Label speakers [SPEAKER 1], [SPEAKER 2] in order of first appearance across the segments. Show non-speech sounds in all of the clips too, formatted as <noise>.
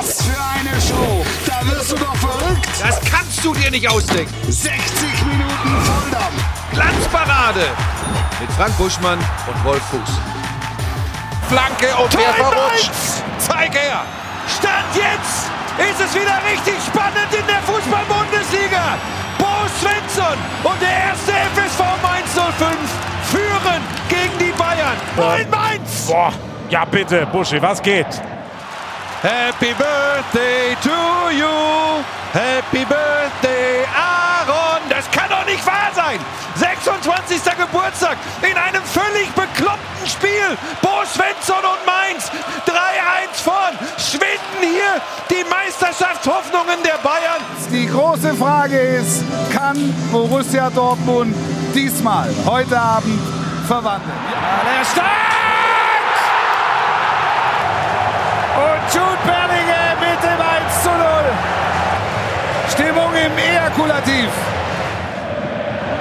[SPEAKER 1] Was für eine Show! Da wirst du doch verrückt!
[SPEAKER 2] Das kannst du dir nicht ausdenken.
[SPEAKER 1] 60 Minuten Volldampf!
[SPEAKER 2] Glanzparade mit Frank Buschmann und Wolf Fuß. Flanke und
[SPEAKER 3] Tor
[SPEAKER 2] wer verrutscht?
[SPEAKER 3] Mainz!
[SPEAKER 2] Zeig her!
[SPEAKER 3] Stand jetzt ist es wieder richtig spannend in der Fußball-Bundesliga. Bo Svensson und der erste FSV Mainz 05 führen gegen die Bayern. Moin Mainz!
[SPEAKER 4] Boah, ja bitte, Buschi, was geht?
[SPEAKER 2] Happy Birthday to you! Happy Birthday, Aaron!
[SPEAKER 3] Das kann doch nicht wahr sein! 26. Geburtstag in einem völlig bekloppten Spiel. Bo Svensson und Mainz 3-1 vorn. Schwinden hier die Meisterschaftshoffnungen der Bayern.
[SPEAKER 1] Die große Frage ist, kann Borussia Dortmund diesmal, heute Abend, verwandeln?
[SPEAKER 3] Der Stark! Und Jude Bellingham mit dem 1 zu 0.
[SPEAKER 1] Stimmung im Ejakulativ.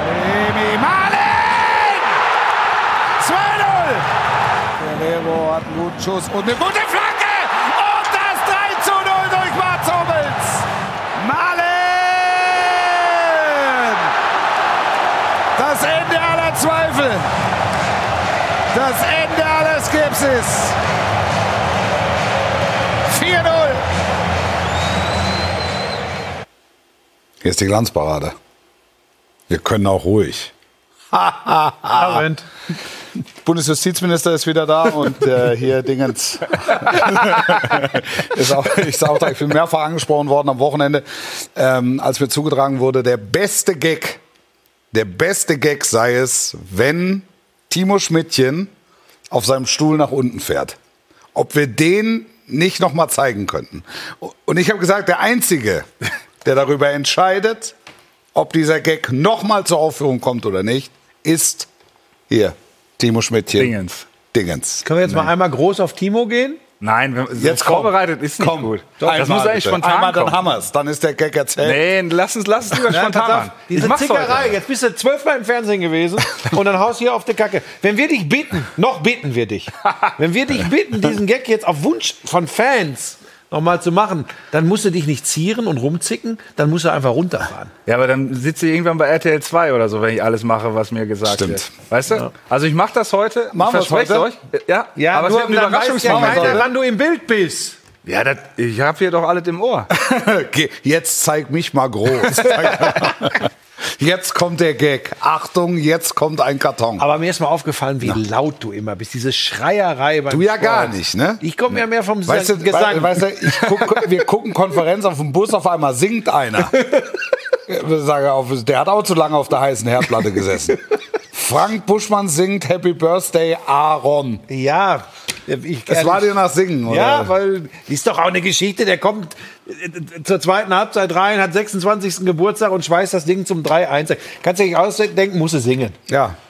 [SPEAKER 3] Emi Malen! 2-0.
[SPEAKER 1] Guerrero hat einen guten Schuss und eine
[SPEAKER 3] Gute Flanke! Und das 3 zu 0 durch Mats Hummels. Malen!
[SPEAKER 1] Das Ende aller Zweifel. Das Ende aller Skepsis.
[SPEAKER 3] 4-0.
[SPEAKER 1] Hier ist die Glanzparade. Wir können auch ruhig.
[SPEAKER 2] Moment. <laughs>
[SPEAKER 1] Bundesjustizminister ist wieder da und äh, hier Dingens <laughs> ist auch, ist auch da, ich bin mehrfach angesprochen worden am Wochenende, ähm, als mir zugetragen wurde, der beste Gag, der beste Gag sei es, wenn Timo Schmidtchen auf seinem Stuhl nach unten fährt. Ob wir den nicht noch mal zeigen könnten. Und ich habe gesagt, der Einzige, der darüber entscheidet, ob dieser Gag noch mal zur Aufführung kommt oder nicht, ist hier Timo Schmidtchen.
[SPEAKER 4] Dingens.
[SPEAKER 1] Dingens.
[SPEAKER 2] Können wir jetzt mal einmal groß auf Timo gehen?
[SPEAKER 4] Nein, wenn,
[SPEAKER 1] Jetzt komm.
[SPEAKER 4] vorbereitet ist nicht
[SPEAKER 1] Komm.
[SPEAKER 4] gut.
[SPEAKER 1] Einmal
[SPEAKER 4] das muss eigentlich
[SPEAKER 1] bitte.
[SPEAKER 4] spontan
[SPEAKER 1] Einmal, dann
[SPEAKER 4] kommen.
[SPEAKER 1] haben wir's. Dann ist der Gag erzählt.
[SPEAKER 4] Nee, lass uns, lass es lieber spontan machen.
[SPEAKER 2] diese Zickerei,
[SPEAKER 4] heute.
[SPEAKER 2] jetzt bist du zwölfmal im Fernsehen gewesen <laughs> und dann haust hier auf die Kacke. Wenn wir dich bitten, noch bitten wir dich, <laughs> wenn wir dich bitten, diesen Gag jetzt auf Wunsch von Fans nochmal zu machen, dann musst du dich nicht zieren und rumzicken, dann musst du einfach runterfahren.
[SPEAKER 4] Ja, aber dann sitze ich irgendwann bei RTL 2 oder so, wenn ich alles mache, was mir gesagt
[SPEAKER 1] Stimmt.
[SPEAKER 4] wird. Weißt du? Also ich mache das heute.
[SPEAKER 1] Machen
[SPEAKER 4] ich verspreche
[SPEAKER 1] heute?
[SPEAKER 4] euch. Ja,
[SPEAKER 2] Ja,
[SPEAKER 4] aber
[SPEAKER 2] nur
[SPEAKER 4] es wird ein
[SPEAKER 2] dann weiß ja
[SPEAKER 4] Überraschungsmoment.
[SPEAKER 2] Wann du im Bild bist.
[SPEAKER 4] Ja, das, ich habe hier doch alles im Ohr. <laughs>
[SPEAKER 1] Jetzt zeig mich mal groß. <laughs> jetzt kommt der Gag. Achtung, jetzt kommt ein Karton.
[SPEAKER 2] Aber mir ist mal aufgefallen, wie laut du immer bist. Diese Schreierei beim
[SPEAKER 1] Du ja
[SPEAKER 2] Sport.
[SPEAKER 1] gar nicht, ne?
[SPEAKER 2] Ich komme ja mehr vom
[SPEAKER 1] Weißt du,
[SPEAKER 2] Gesang.
[SPEAKER 1] we- weißt du ich guck, wir gucken Konferenz auf dem Bus, auf einmal singt einer. <laughs> Der hat auch zu lange auf der heißen Herdplatte gesessen. Frank Buschmann singt Happy Birthday Aaron.
[SPEAKER 2] ja, ich,
[SPEAKER 1] Es war dir nach Singen, oder?
[SPEAKER 2] Ja, weil ist doch auch eine Geschichte, der kommt äh, zur zweiten Halbzeit rein, hat 26. Geburtstag und schweißt das Ding zum 3-1. Kannst du dich ausdenken, muss er singen.
[SPEAKER 1] Ja. <laughs>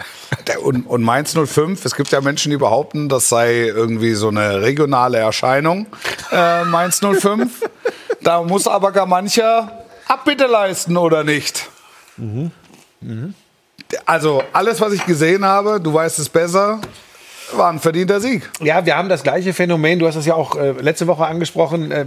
[SPEAKER 1] Und, und Mainz 05, es gibt ja Menschen, die behaupten, das sei irgendwie so eine regionale Erscheinung, äh, Mainz 05. <laughs> Da muss aber gar mancher Abbitte leisten, oder nicht? Also, alles, was ich gesehen habe, du weißt es besser, war ein verdienter Sieg.
[SPEAKER 2] Ja, wir haben das gleiche Phänomen. Du hast es ja auch äh, letzte Woche angesprochen. Äh,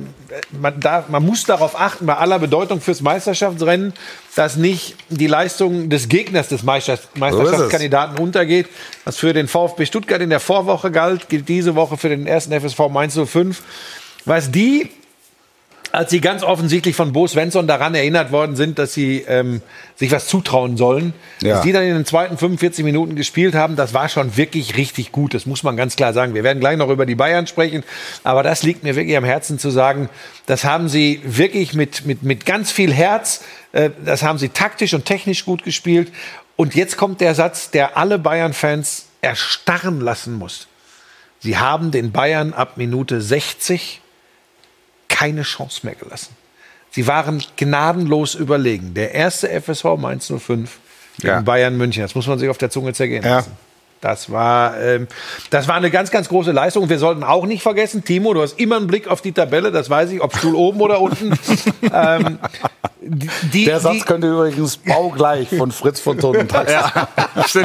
[SPEAKER 2] man, darf, man muss darauf achten, bei aller Bedeutung fürs Meisterschaftsrennen, dass nicht die Leistung des Gegners des Meister, Meisterschaftskandidaten untergeht. Was für den VfB Stuttgart in der Vorwoche galt, gilt diese Woche für den ersten FSV Mainz 05. Was die als sie ganz offensichtlich von Bo Svensson daran erinnert worden sind, dass sie ähm, sich was zutrauen sollen,
[SPEAKER 1] Ja.
[SPEAKER 2] dass die dann in den zweiten 45 Minuten gespielt haben, das war schon wirklich richtig gut. Das muss man ganz klar sagen. Wir werden gleich noch über die Bayern sprechen, aber das liegt mir wirklich am Herzen zu sagen. Das haben sie wirklich mit, mit, mit ganz viel Herz, äh, das haben sie taktisch und technisch gut gespielt. Und jetzt kommt der Satz, der alle Bayern-Fans erstarren lassen muss. Sie haben den Bayern ab Minute 60 keine Chance mehr gelassen. Sie waren gnadenlos überlegen. Der erste FSV Mainz 05 gegen
[SPEAKER 1] Ja.
[SPEAKER 2] Bayern München. Das muss man sich auf der Zunge zergehen
[SPEAKER 1] Ja.
[SPEAKER 2] lassen. Das war, ähm, das war eine ganz, ganz große Leistung. Und wir sollten auch nicht vergessen, Timo, du hast immer einen Blick auf die Tabelle, das weiß ich, ob Stuhl oben oder unten. <laughs> ähm, die,
[SPEAKER 1] Der Satz
[SPEAKER 2] die,
[SPEAKER 1] könnte übrigens baugleich von Fritz von Toten <laughs> Taxi.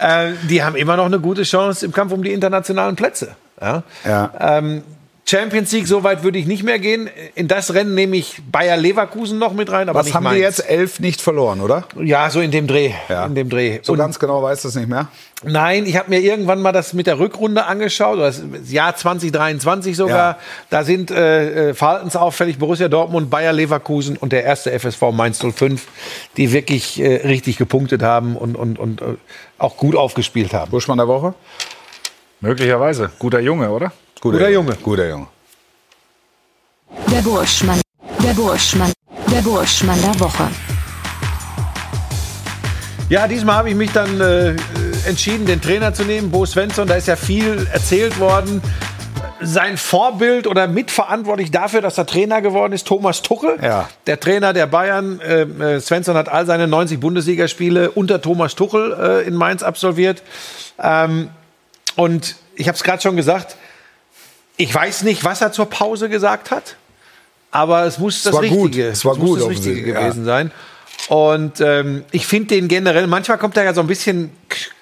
[SPEAKER 2] äh, die haben immer noch eine gute Chance im Kampf um die internationalen Plätze. Ja?
[SPEAKER 1] Ja.
[SPEAKER 2] Ähm, Champions League, so weit würde ich nicht mehr gehen. In das Rennen nehme ich Bayer Leverkusen noch mit rein, aber
[SPEAKER 1] Was
[SPEAKER 2] nicht
[SPEAKER 1] haben
[SPEAKER 2] Mainz.
[SPEAKER 1] die jetzt? Elf nicht verloren, oder?
[SPEAKER 2] Ja, so in dem Dreh.
[SPEAKER 1] Ja.
[SPEAKER 2] In dem Dreh.
[SPEAKER 1] So
[SPEAKER 2] Und
[SPEAKER 1] ganz genau weiß das nicht mehr.
[SPEAKER 2] Nein, ich habe mir irgendwann mal das mit der Rückrunde angeschaut, oder das Jahr 2023 sogar.
[SPEAKER 1] Ja.
[SPEAKER 2] Da sind äh, äh, verhaltensauffällig Borussia Dortmund, Bayer Leverkusen und der erste FSV Mainz 05, die wirklich äh, richtig gepunktet haben und, und, und äh, auch gut aufgespielt haben.
[SPEAKER 1] Buschmann der Woche?
[SPEAKER 4] Möglicherweise. Guter Junge, oder?
[SPEAKER 2] Guter Junge.
[SPEAKER 1] Guter Junge.
[SPEAKER 5] Der Burschmann. Der Burschmann. Der Burschmann der Woche.
[SPEAKER 2] Ja, diesmal habe ich mich dann äh, entschieden, den Trainer zu nehmen, Bo Svensson. Da ist ja viel erzählt worden. Sein Vorbild oder mitverantwortlich dafür, dass er Trainer geworden ist, Thomas Tuchel.
[SPEAKER 1] Ja.
[SPEAKER 2] Der Trainer der Bayern. Äh, äh, Svensson hat all seine 90 Bundesligaspiele unter Thomas Tuchel äh, in Mainz absolviert. Ähm, und ich habe es gerade schon gesagt, ich weiß nicht, was er zur Pause gesagt hat, aber es muss das. Richtige,
[SPEAKER 1] Es war
[SPEAKER 2] muss
[SPEAKER 1] gut
[SPEAKER 2] das Richtige
[SPEAKER 1] offensichtlich, ja.
[SPEAKER 2] gewesen sein. Und ähm, ich finde den generell, manchmal kommt er ja so ein bisschen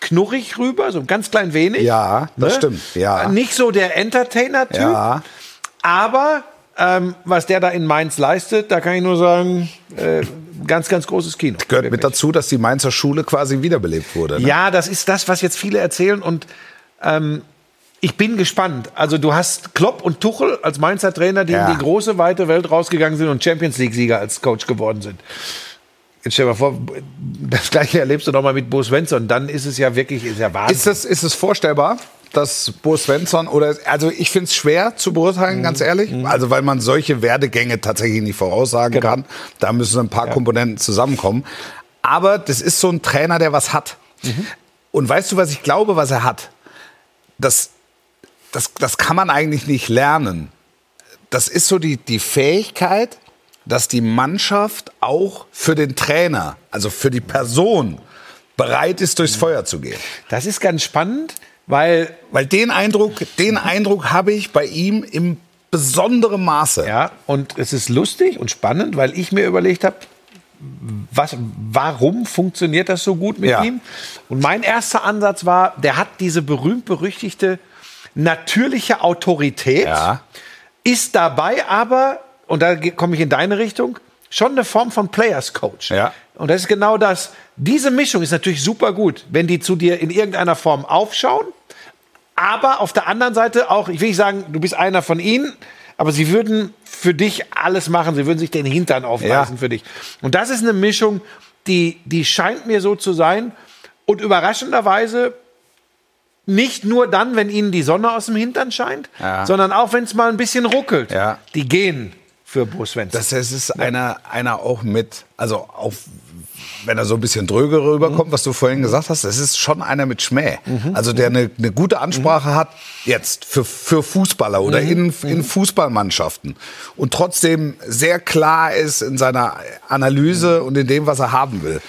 [SPEAKER 2] knurrig rüber, so ein ganz klein wenig.
[SPEAKER 1] Ja, das
[SPEAKER 2] Ne?
[SPEAKER 1] stimmt. Ja.
[SPEAKER 2] Nicht so der Entertainer-Typ,
[SPEAKER 1] Ja.
[SPEAKER 2] aber ähm, was der da in Mainz leistet, da kann ich nur sagen, äh, ganz, ganz großes Kino.
[SPEAKER 1] Gehört mit dazu, dass die Mainzer Schule quasi wiederbelebt wurde. Ne?
[SPEAKER 2] Ja, das ist das, was jetzt viele erzählen und ähm, ich bin gespannt. Also du hast Klopp und Tuchel als Mainzer Trainer, die
[SPEAKER 1] Ja.
[SPEAKER 2] in die große, weite Welt rausgegangen sind und Champions League-Sieger als Coach geworden sind. Jetzt stell dir mal vor, das gleiche erlebst du noch mal mit Bo Svensson. Dann ist es ja wirklich, ist ja Wahnsinn.
[SPEAKER 1] Ist es, ist es vorstellbar, dass Bo Svensson oder also ich finde es schwer zu
[SPEAKER 2] Mhm.
[SPEAKER 1] beurteilen, ganz ehrlich. Also weil man solche Werdegänge tatsächlich nicht voraussagen
[SPEAKER 2] Genau.
[SPEAKER 1] kann. Da müssen ein paar Komponenten zusammenkommen. Aber das ist so ein Trainer, der was hat.
[SPEAKER 2] Mhm.
[SPEAKER 1] Und weißt du, was ich glaube, was er hat? Das, das, das kann man eigentlich nicht lernen. Das ist so die, die Fähigkeit, dass die Mannschaft auch für den Trainer, also für die Person, bereit ist, durchs Feuer zu gehen.
[SPEAKER 2] das ist ganz spannend, weil
[SPEAKER 1] Weil den Eindruck, den Eindruck habe ich bei ihm im besonderen Maße.
[SPEAKER 2] Ja, und es ist lustig und spannend, weil ich mir überlegt habe, was, warum funktioniert das so gut mit
[SPEAKER 1] Ja.
[SPEAKER 2] ihm? Und mein erster Ansatz war, der hat diese berühmt-berüchtigte natürliche Autorität,
[SPEAKER 1] Ja.
[SPEAKER 2] ist dabei aber, und da komme ich in deine Richtung, schon eine Form von Players Coach.
[SPEAKER 1] Ja.
[SPEAKER 2] Und das ist genau das. Diese Mischung ist natürlich super gut, wenn die zu dir in irgendeiner Form aufschauen, aber auf der anderen Seite auch, ich will nicht sagen, du bist einer von ihnen, aber sie würden für dich alles machen. Sie würden sich den Hintern aufreißen
[SPEAKER 1] Ja.
[SPEAKER 2] für dich. Und das ist eine Mischung, die, die scheint mir so zu sein. Und überraschenderweise nicht nur dann, wenn ihnen die Sonne aus dem Hintern scheint,
[SPEAKER 1] Ja.
[SPEAKER 2] sondern auch, wenn es mal ein bisschen ruckelt.
[SPEAKER 1] Ja.
[SPEAKER 2] Die gehen für Bo Svensson.
[SPEAKER 1] Das, das ist einer, einer auch mit, also auch wenn er so ein bisschen dröge rüberkommt, was du vorhin gesagt hast, das ist schon einer mit Schmäh. Also der eine, eine gute Ansprache hat jetzt für, für Fußballer oder in, in Fußballmannschaften und trotzdem sehr klar ist in seiner Analyse und in dem, was er haben will.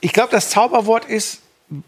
[SPEAKER 2] Ich glaube, das Zauberwort ist,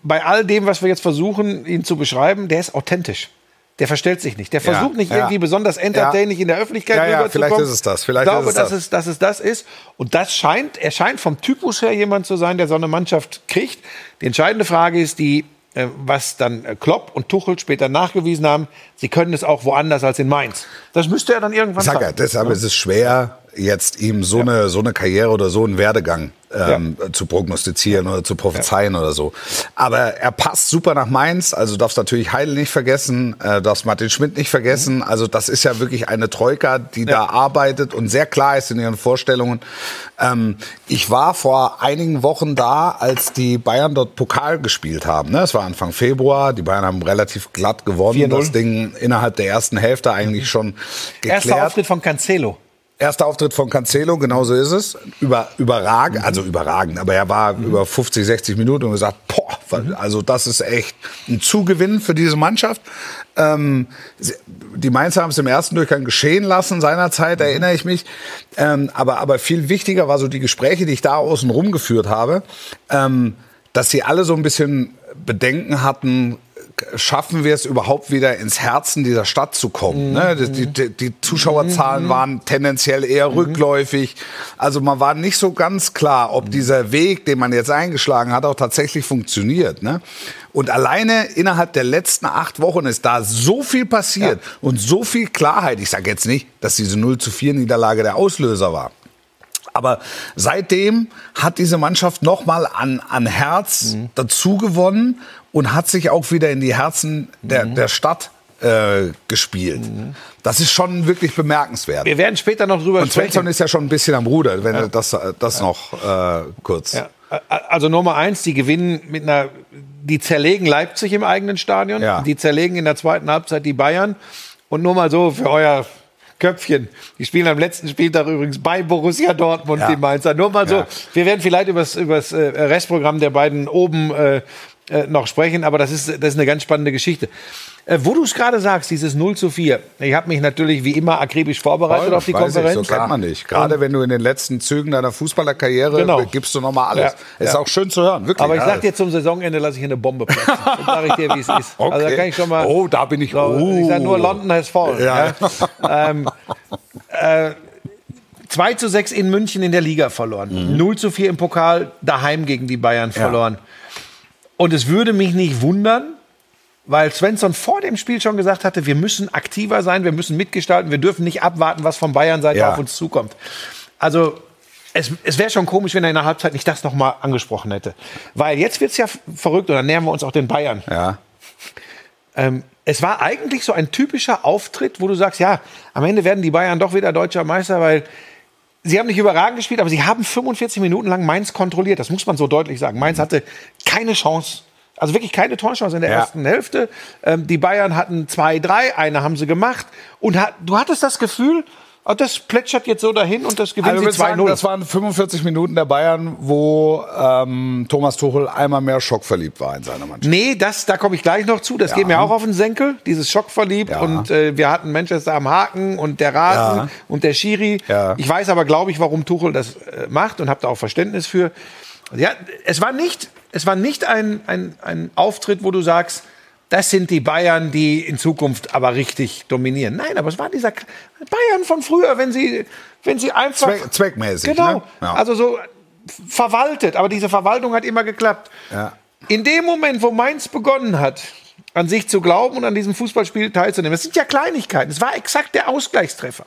[SPEAKER 2] bei all dem, was wir jetzt versuchen, ihn zu beschreiben, der ist authentisch. Der verstellt sich nicht. Der
[SPEAKER 1] Ja,
[SPEAKER 2] versucht nicht
[SPEAKER 1] ja.
[SPEAKER 2] irgendwie besonders entertaining in der Öffentlichkeit
[SPEAKER 1] Ja, ja,
[SPEAKER 2] rüberzukommen.
[SPEAKER 1] vielleicht ist es das, vielleicht
[SPEAKER 2] ich glaube,
[SPEAKER 1] ist es
[SPEAKER 2] dass,
[SPEAKER 1] das.
[SPEAKER 2] es, dass es das ist. Und das scheint, er scheint vom Typus her jemand zu sein, der so eine Mannschaft kriegt. Die entscheidende Frage ist die, äh, was dann äh, Klopp und Tuchel später nachgewiesen haben, sie können es auch woanders als in Mainz. Das müsste er dann irgendwann
[SPEAKER 1] Sag ja,
[SPEAKER 2] zeigen.
[SPEAKER 1] deshalb ist es schwer, jetzt ihm so, eine, so eine Karriere oder so einen Werdegang ähm, zu prognostizieren oder zu prophezeien oder so. Aber er passt super nach Mainz. Also darfst natürlich Heidel nicht vergessen, äh, darfst Martin Schmidt nicht vergessen. Also das ist ja wirklich eine Troika, die da arbeitet und sehr klar ist in ihren Vorstellungen. Ähm, ich war vor einigen Wochen da, als die Bayern dort Pokal gespielt haben. Ne? Es war Anfang Februar. Die Bayern haben relativ glatt gewonnen.
[SPEAKER 2] 4-0.
[SPEAKER 1] Das Ding innerhalb der ersten Hälfte eigentlich schon geklärt.
[SPEAKER 2] Erster Auftritt von Cancelo.
[SPEAKER 1] Erster Auftritt von Cancelo, genau so ist es. Über, überragend, also überragend, aber er war über 50, 60 Minuten und gesagt, boah, also das ist echt ein Zugewinn für diese Mannschaft. Ähm, die Mainzer haben es im ersten Durchgang geschehen lassen, seinerzeit, erinnere ich mich. Ähm, aber, aber viel wichtiger war so die Gespräche, die ich da außen rum geführt habe, ähm, dass sie alle so ein bisschen Bedenken hatten, schaffen wir es überhaupt wieder ins Herzen dieser Stadt zu kommen. Ne? Die, die, die Zuschauerzahlen waren tendenziell eher rückläufig. Also man war nicht so ganz klar, ob dieser Weg, den man jetzt eingeschlagen hat, auch tatsächlich funktioniert. Ne? Und alleine innerhalb der letzten acht Wochen ist da so viel passiert und so viel Klarheit. Ich sage jetzt nicht, dass diese 0 zu 4 Niederlage der Auslöser war. Aber seitdem hat diese Mannschaft nochmal an, an Herz dazu gewonnen und hat sich auch wieder in die Herzen der, der Stadt äh, gespielt. Das ist schon wirklich bemerkenswert.
[SPEAKER 2] Wir werden später noch drüber
[SPEAKER 1] Und Svensson
[SPEAKER 2] sprechen.
[SPEAKER 1] ist ja schon ein bisschen am Ruder, wenn er das, das noch äh, kurz.
[SPEAKER 2] Ja. Also Nummer eins, die gewinnen mit einer, die zerlegen Leipzig im eigenen Stadion,
[SPEAKER 1] Ja.
[SPEAKER 2] die zerlegen in der zweiten Halbzeit die Bayern. Und nur mal so für euer Köpfchen, die spielen am letzten Spieltag übrigens bei Borussia Dortmund,
[SPEAKER 1] Ja.
[SPEAKER 2] die Mainzer. Nur mal so,
[SPEAKER 1] Ja.
[SPEAKER 2] wir werden vielleicht über das äh, Restprogramm der beiden oben äh, äh, noch sprechen, aber das ist, das ist eine ganz spannende Geschichte. Äh, wo du es gerade sagst, dieses 0 zu 4, ich habe mich natürlich wie immer akribisch vorbereitet auf die Konferenz.
[SPEAKER 1] Ich, so kennt man nicht. Gerade wenn du in den letzten Zügen deiner Fußballerkarriere
[SPEAKER 2] Genau.
[SPEAKER 1] gibst du nochmal alles.
[SPEAKER 2] Ja.
[SPEAKER 1] Ist
[SPEAKER 2] Ja.
[SPEAKER 1] auch schön zu hören, wirklich.
[SPEAKER 2] Aber ich
[SPEAKER 1] Ja.
[SPEAKER 2] sag dir zum Saisonende lasse ich eine Bombe platzen. Das sage ich dir, wie es <laughs> ist.
[SPEAKER 1] Okay.
[SPEAKER 2] Also da kann ich schon mal.
[SPEAKER 1] Oh, da bin ich-
[SPEAKER 2] So, Ich sage nur
[SPEAKER 1] Oh.
[SPEAKER 2] London has fallen.
[SPEAKER 1] Ja.
[SPEAKER 2] Ja. ähm, äh, 2 zu 6 in München in der Liga verloren. 0 zu 4 im Pokal daheim gegen die Bayern verloren. Und es würde mich nicht wundern, weil Svensson vor dem Spiel schon gesagt hatte, wir müssen aktiver sein, wir müssen mitgestalten, wir dürfen nicht abwarten, was von Bayern-Seite
[SPEAKER 1] Ja.
[SPEAKER 2] auf uns zukommt. Also es, es wäre schon komisch, wenn er in der Halbzeit nicht das nochmal angesprochen hätte. Weil jetzt wird's ja f- verrückt und dann nähern wir uns auch den Bayern.
[SPEAKER 1] Ja.
[SPEAKER 2] Ähm, es war eigentlich so ein typischer Auftritt, wo du sagst, ja, am Ende werden die Bayern doch wieder deutscher Meister, weil sie haben nicht überragend gespielt, aber sie haben 45 Minuten lang Mainz kontrolliert. Das muss man so deutlich sagen. Mainz hatte keine Chance. Also wirklich keine Torchance in der
[SPEAKER 1] Ja.
[SPEAKER 2] ersten Hälfte. Ähm, die Bayern hatten zwei, drei, eine haben sie gemacht. Und hat, du hattest das Gefühl, oh, das plätschert jetzt so dahin und das gewinnen
[SPEAKER 1] Also
[SPEAKER 2] sie
[SPEAKER 1] würde sagen,
[SPEAKER 2] 2-0.
[SPEAKER 1] das waren 45 Minuten der Bayern, wo ähm, Thomas Tuchel einmal mehr schockverliebt war in seiner Mannschaft.
[SPEAKER 2] Nee, das, da komme ich gleich noch zu. Das
[SPEAKER 1] Ja.
[SPEAKER 2] geht mir auch auf den Senkel, dieses Schockverliebt.
[SPEAKER 1] Ja.
[SPEAKER 2] Und äh, wir hatten Manchester am Haken und der Rasen
[SPEAKER 1] Ja.
[SPEAKER 2] und der Schiri. Ich weiß aber, glaube ich, warum Tuchel das äh, macht und habe da auch Verständnis für. Ja, es war nicht, es war nicht ein, ein, ein Auftritt, wo du sagst, das sind die Bayern, die in Zukunft aber richtig dominieren. Nein, aber es war dieser Bayern von früher, wenn sie, wenn sie einfach
[SPEAKER 1] Zweck, zweckmäßig.
[SPEAKER 2] Genau.
[SPEAKER 1] Ne? Ja.
[SPEAKER 2] Also so verwaltet. Aber diese Verwaltung hat immer geklappt.
[SPEAKER 1] Ja.
[SPEAKER 2] In dem Moment, wo Mainz begonnen hat, an sich zu glauben und an diesem Fußballspiel teilzunehmen, das sind ja Kleinigkeiten. Es war exakt der Ausgleichstreffer.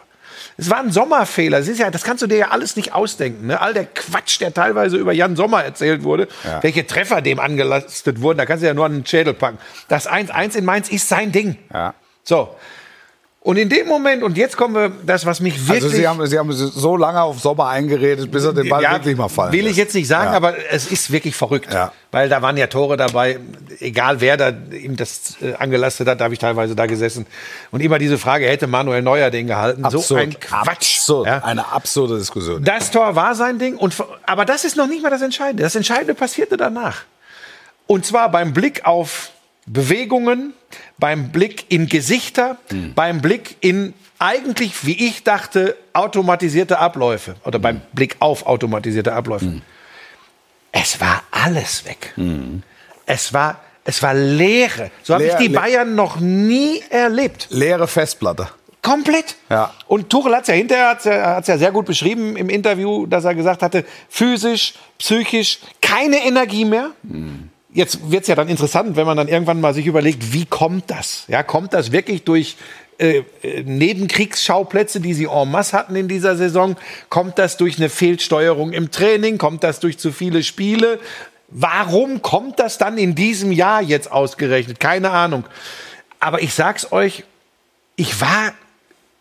[SPEAKER 2] Es war ein Sommerfehler. Das, ja, das kannst du dir ja alles nicht ausdenken. Ne? All der Quatsch, der teilweise über Jan Sommer erzählt wurde,
[SPEAKER 1] Ja.
[SPEAKER 2] welche Treffer dem angelastet wurden, da kannst du ja nur an den Schädel packen. Das 1-1 in Mainz ist sein Ding.
[SPEAKER 1] Ja.
[SPEAKER 2] So. Und in dem Moment, und jetzt kommen wir, das, was mich wirklich...
[SPEAKER 1] Also Sie haben, Sie haben so lange auf Sommer eingeredet, bis er den Ball wirklich mal fallen
[SPEAKER 2] Will ich jetzt nicht sagen,
[SPEAKER 1] Ja.
[SPEAKER 2] aber es ist wirklich verrückt.
[SPEAKER 1] Ja.
[SPEAKER 2] Weil da waren ja Tore dabei, egal wer da ihm das äh, angelastet hat, da habe ich teilweise da gesessen. Und immer diese Frage, hätte Manuel Neuer den gehalten?
[SPEAKER 1] Absurd.
[SPEAKER 2] So ein Quatsch.
[SPEAKER 1] Absurd.
[SPEAKER 2] Ja.
[SPEAKER 1] Eine absurde Diskussion.
[SPEAKER 2] Das Tor war sein Ding, und, aber das ist noch nicht mal das Entscheidende. Das Entscheidende passierte danach. Und zwar beim Blick auf Bewegungen, beim Blick in Gesichter, beim Blick in eigentlich, wie ich dachte, automatisierte Abläufe oder beim Blick auf automatisierte Abläufe. Es war alles weg. Es war, es war Leere. So habe ich die Bayern noch nie erlebt.
[SPEAKER 1] Leere Festplatte.
[SPEAKER 2] Komplett.
[SPEAKER 1] Ja.
[SPEAKER 2] Und Tuchel hat es ja hinterher hat's ja, hat's ja sehr gut beschrieben im Interview, dass er gesagt hatte, physisch, psychisch, keine Energie mehr. Jetzt wird es ja dann interessant, wenn man dann irgendwann mal sich überlegt, wie kommt das? Ja, kommt das wirklich durch äh, äh, Nebenkriegsschauplätze, die sie en masse hatten in dieser Saison? Kommt das durch eine Fehlsteuerung im Training? Kommt das durch zu viele Spiele? Warum kommt das dann in diesem Jahr jetzt ausgerechnet? Keine Ahnung. Aber ich sag's euch, ich war,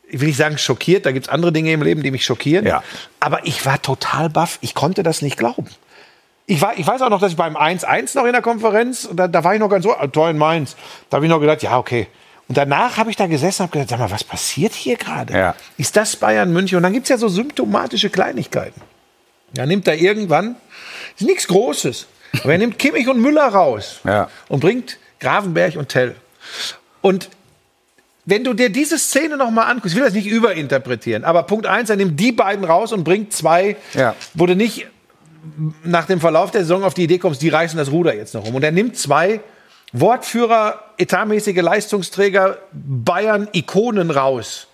[SPEAKER 2] ich will nicht sagen schockiert, da gibt es andere Dinge im Leben, die mich schockieren.
[SPEAKER 1] Ja.
[SPEAKER 2] Aber ich war total baff. Ich konnte das nicht glauben. Ich, war, ich weiß auch noch, dass ich beim 1-1 noch in der Konferenz, da, da war ich noch ganz so, ah, Tor in Mainz, da habe ich noch gedacht, ja, okay. Und danach habe ich da gesessen und habe gedacht, sag mal, was passiert hier gerade?
[SPEAKER 1] Ja.
[SPEAKER 2] Ist das Bayern München? Und dann gibt es ja so symptomatische Kleinigkeiten. Da nimmt er irgendwann, ist nichts Großes, aber er nimmt Kimmich und Müller raus
[SPEAKER 1] Ja.
[SPEAKER 2] und bringt Gravenberg und Tell. Und wenn du dir diese Szene noch mal anguckst, ich will das nicht überinterpretieren, aber Punkt eins, er nimmt die beiden raus und bringt zwei,
[SPEAKER 1] Ja.
[SPEAKER 2] wo du nicht nach dem Verlauf der Saison auf die Idee kommst, die reißen das Ruder jetzt noch um. Und er nimmt zwei Wortführer, etatmäßige Leistungsträger, Bayern Ikonen raus.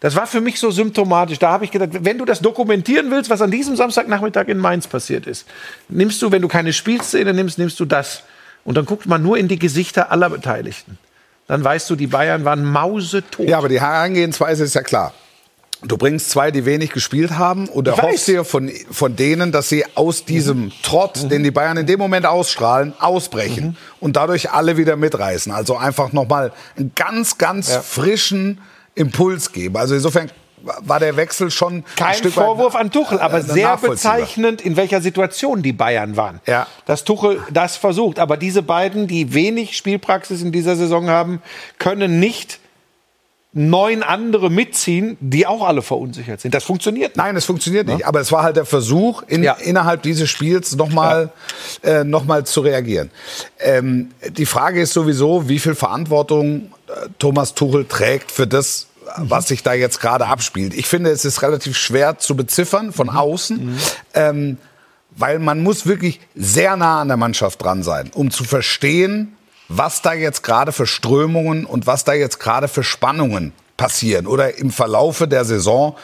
[SPEAKER 2] Das war für mich so symptomatisch. Da habe ich gedacht, wenn du das dokumentieren willst, was an diesem Samstagnachmittag in Mainz passiert ist, nimmst du, wenn du keine Spielszene nimmst, nimmst du das. Und dann guckt man nur in die Gesichter aller Beteiligten. Dann weißt du, die Bayern waren mausetot.
[SPEAKER 1] Ja, aber die Herangehensweise ist ja klar. Du bringst zwei, die wenig gespielt haben und
[SPEAKER 2] Ich
[SPEAKER 1] erhoffst dir von, von denen, dass sie aus diesem Trott, den die Bayern in dem Moment ausstrahlen, ausbrechen und dadurch alle wieder mitreißen. Also einfach nochmal einen ganz, ganz frischen Impuls geben. Also insofern war der Wechsel schon ein
[SPEAKER 2] Kein Vorwurf an Tuchel, aber
[SPEAKER 1] äh,
[SPEAKER 2] sehr bezeichnend, in welcher Situation die Bayern waren.
[SPEAKER 1] Ja.
[SPEAKER 2] Dass Tuchel das versucht. Aber diese beiden, die wenig Spielpraxis in dieser Saison haben, können nicht neun andere mitziehen, die auch alle verunsichert sind. Das funktioniert nicht.
[SPEAKER 1] Nein, es funktioniert nicht. Aber es war halt der Versuch, in,
[SPEAKER 2] Ja.
[SPEAKER 1] innerhalb dieses Spiels nochmal äh, noch mal zu reagieren. Ähm, die Frage ist sowieso, wie viel Verantwortung äh, Thomas Tuchel trägt für das, was sich da jetzt gerade abspielt. Ich finde, es ist relativ schwer zu beziffern von außen. Ähm, weil man muss wirklich sehr nah an der Mannschaft dran sein, um zu verstehen, was da jetzt gerade für Strömungen und was da jetzt gerade für Spannungen passieren oder im Verlaufe der Saison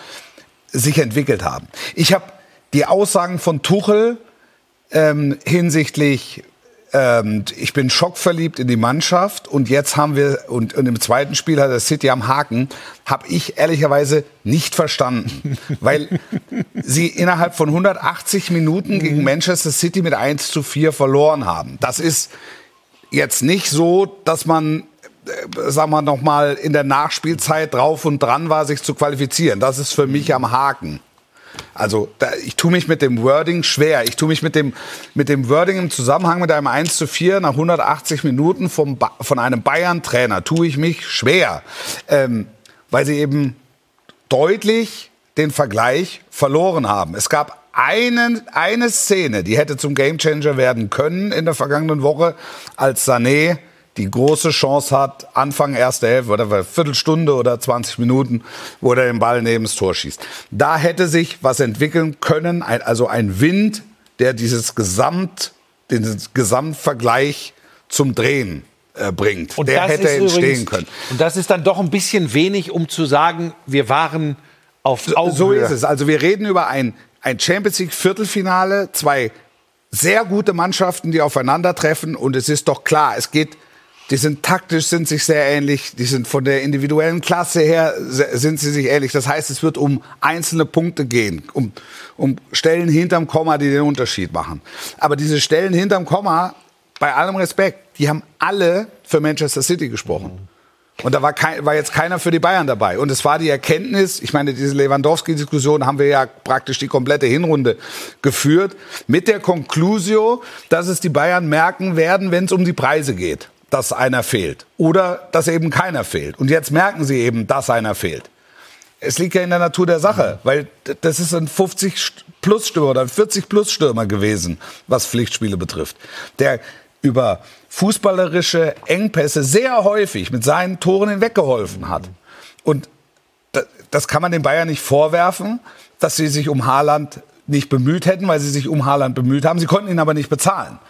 [SPEAKER 1] sich entwickelt haben. Ich habe die Aussagen von Tuchel ähm, hinsichtlich ähm, ich bin schockverliebt in die Mannschaft und jetzt haben wir und, und im zweiten Spiel hat der City am Haken, habe ich ehrlicherweise nicht verstanden, <laughs> weil sie innerhalb von 180 Minuten gegen Manchester City mit 1 zu 4 verloren haben. Das ist jetzt nicht so, dass man äh, sagen wir noch mal in der Nachspielzeit drauf und dran war, sich zu qualifizieren. Das ist für mich am Haken. Also da, ich tue mich mit dem Wording schwer. Ich tue mich mit dem, mit dem Wording im Zusammenhang mit einem 1 zu 4 nach 180 Minuten vom von einem Bayern-Trainer tue ich mich schwer. Ähm, weil sie eben deutlich den Vergleich verloren haben. Es gab einen, eine Szene, die hätte zum Gamechanger werden können in der vergangenen Woche, als Sané die große Chance hat, Anfang erster Hälfte oder Viertelstunde oder 20 Minuten, wo er den Ball neben das Tor schießt. Da hätte sich was entwickeln können, also ein Wind, der dieses Gesamt, den Gesamtvergleich zum Drehen äh, bringt. der
[SPEAKER 2] das
[SPEAKER 1] hätte entstehen
[SPEAKER 2] übrigens-
[SPEAKER 1] können.
[SPEAKER 2] Und das ist dann doch ein bisschen wenig, um zu sagen, wir waren auf Augenhöhe.
[SPEAKER 1] So ist es. Also wir reden über ein, ein Champions League Viertelfinale, zwei sehr gute Mannschaften, die aufeinandertreffen und es ist doch klar, es geht, die sind taktisch, sind sich sehr ähnlich, die sind von der individuellen Klasse her, sind sie sich ähnlich. Das heißt, es wird um einzelne Punkte gehen, um, um Stellen hinterm Komma, die den Unterschied machen. Aber diese Stellen hinterm Komma, bei allem Respekt, die haben alle für Manchester City gesprochen. Und da war, kein, war jetzt keiner für die Bayern dabei. Und es war die Erkenntnis, ich meine, diese Lewandowski-Diskussion haben wir ja praktisch die komplette Hinrunde geführt, mit der Conclusio, dass es die Bayern merken werden, wenn es um die Preise geht, dass einer fehlt. Oder dass eben keiner fehlt. Und jetzt merken sie eben, dass einer fehlt. Es liegt ja in der Natur der Sache, weil das ist ein 50-Plus-Stürmer oder ein 40-Plus-Stürmer gewesen, was Pflichtspiele betrifft. Der über fußballerische Engpässe sehr häufig mit seinen Toren hinweggeholfen hat. Und da- das kann man den Bayern nicht vorwerfen, dass sie sich um Haaland nicht bemüht hätten, weil sie sich um Haaland bemüht haben. Sie konnten ihn aber nicht bezahlen.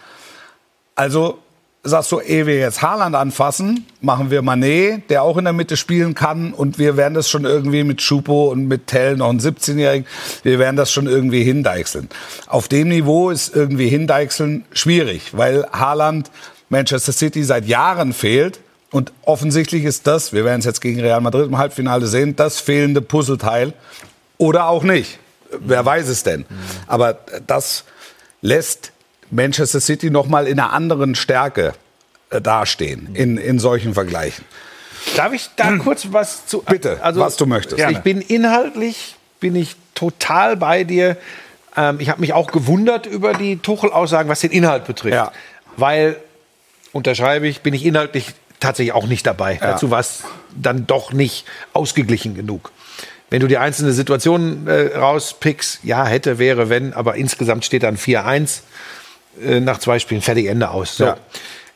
[SPEAKER 1] Also sagst du, ehe wir jetzt Haaland anfassen, machen wir Manet, der auch in der Mitte spielen kann und wir werden das schon irgendwie mit Schupo und mit Tell, noch einen 17-Jährigen, wir werden das schon irgendwie hindeichseln. Auf dem Niveau ist irgendwie hindeichseln schwierig, weil Haaland Manchester City seit Jahren fehlt und offensichtlich ist das, wir werden es jetzt gegen Real Madrid im Halbfinale sehen, das fehlende Puzzleteil oder auch nicht. Wer weiß es denn? Aber das lässt Manchester City noch mal in einer anderen Stärke äh, dastehen in, in solchen Vergleichen.
[SPEAKER 2] Darf ich da kurz was zu. also,
[SPEAKER 1] Bitte, was du möchtest.
[SPEAKER 2] Ich bin inhaltlich, bin ich total bei dir. Ähm, ich habe mich auch gewundert über die Tuchel-Aussagen, was den Inhalt betrifft.
[SPEAKER 1] Ja.
[SPEAKER 2] Weil, unterschreibe ich, bin ich inhaltlich tatsächlich auch nicht dabei. Dazu war es dann doch nicht ausgeglichen genug. Wenn du die einzelnen Situationen äh, rauspickst, ja, hätte, wäre, wenn, aber insgesamt steht dann 4-1 äh, nach zwei Spielen, fertig, Ende aus. So.
[SPEAKER 1] Ja.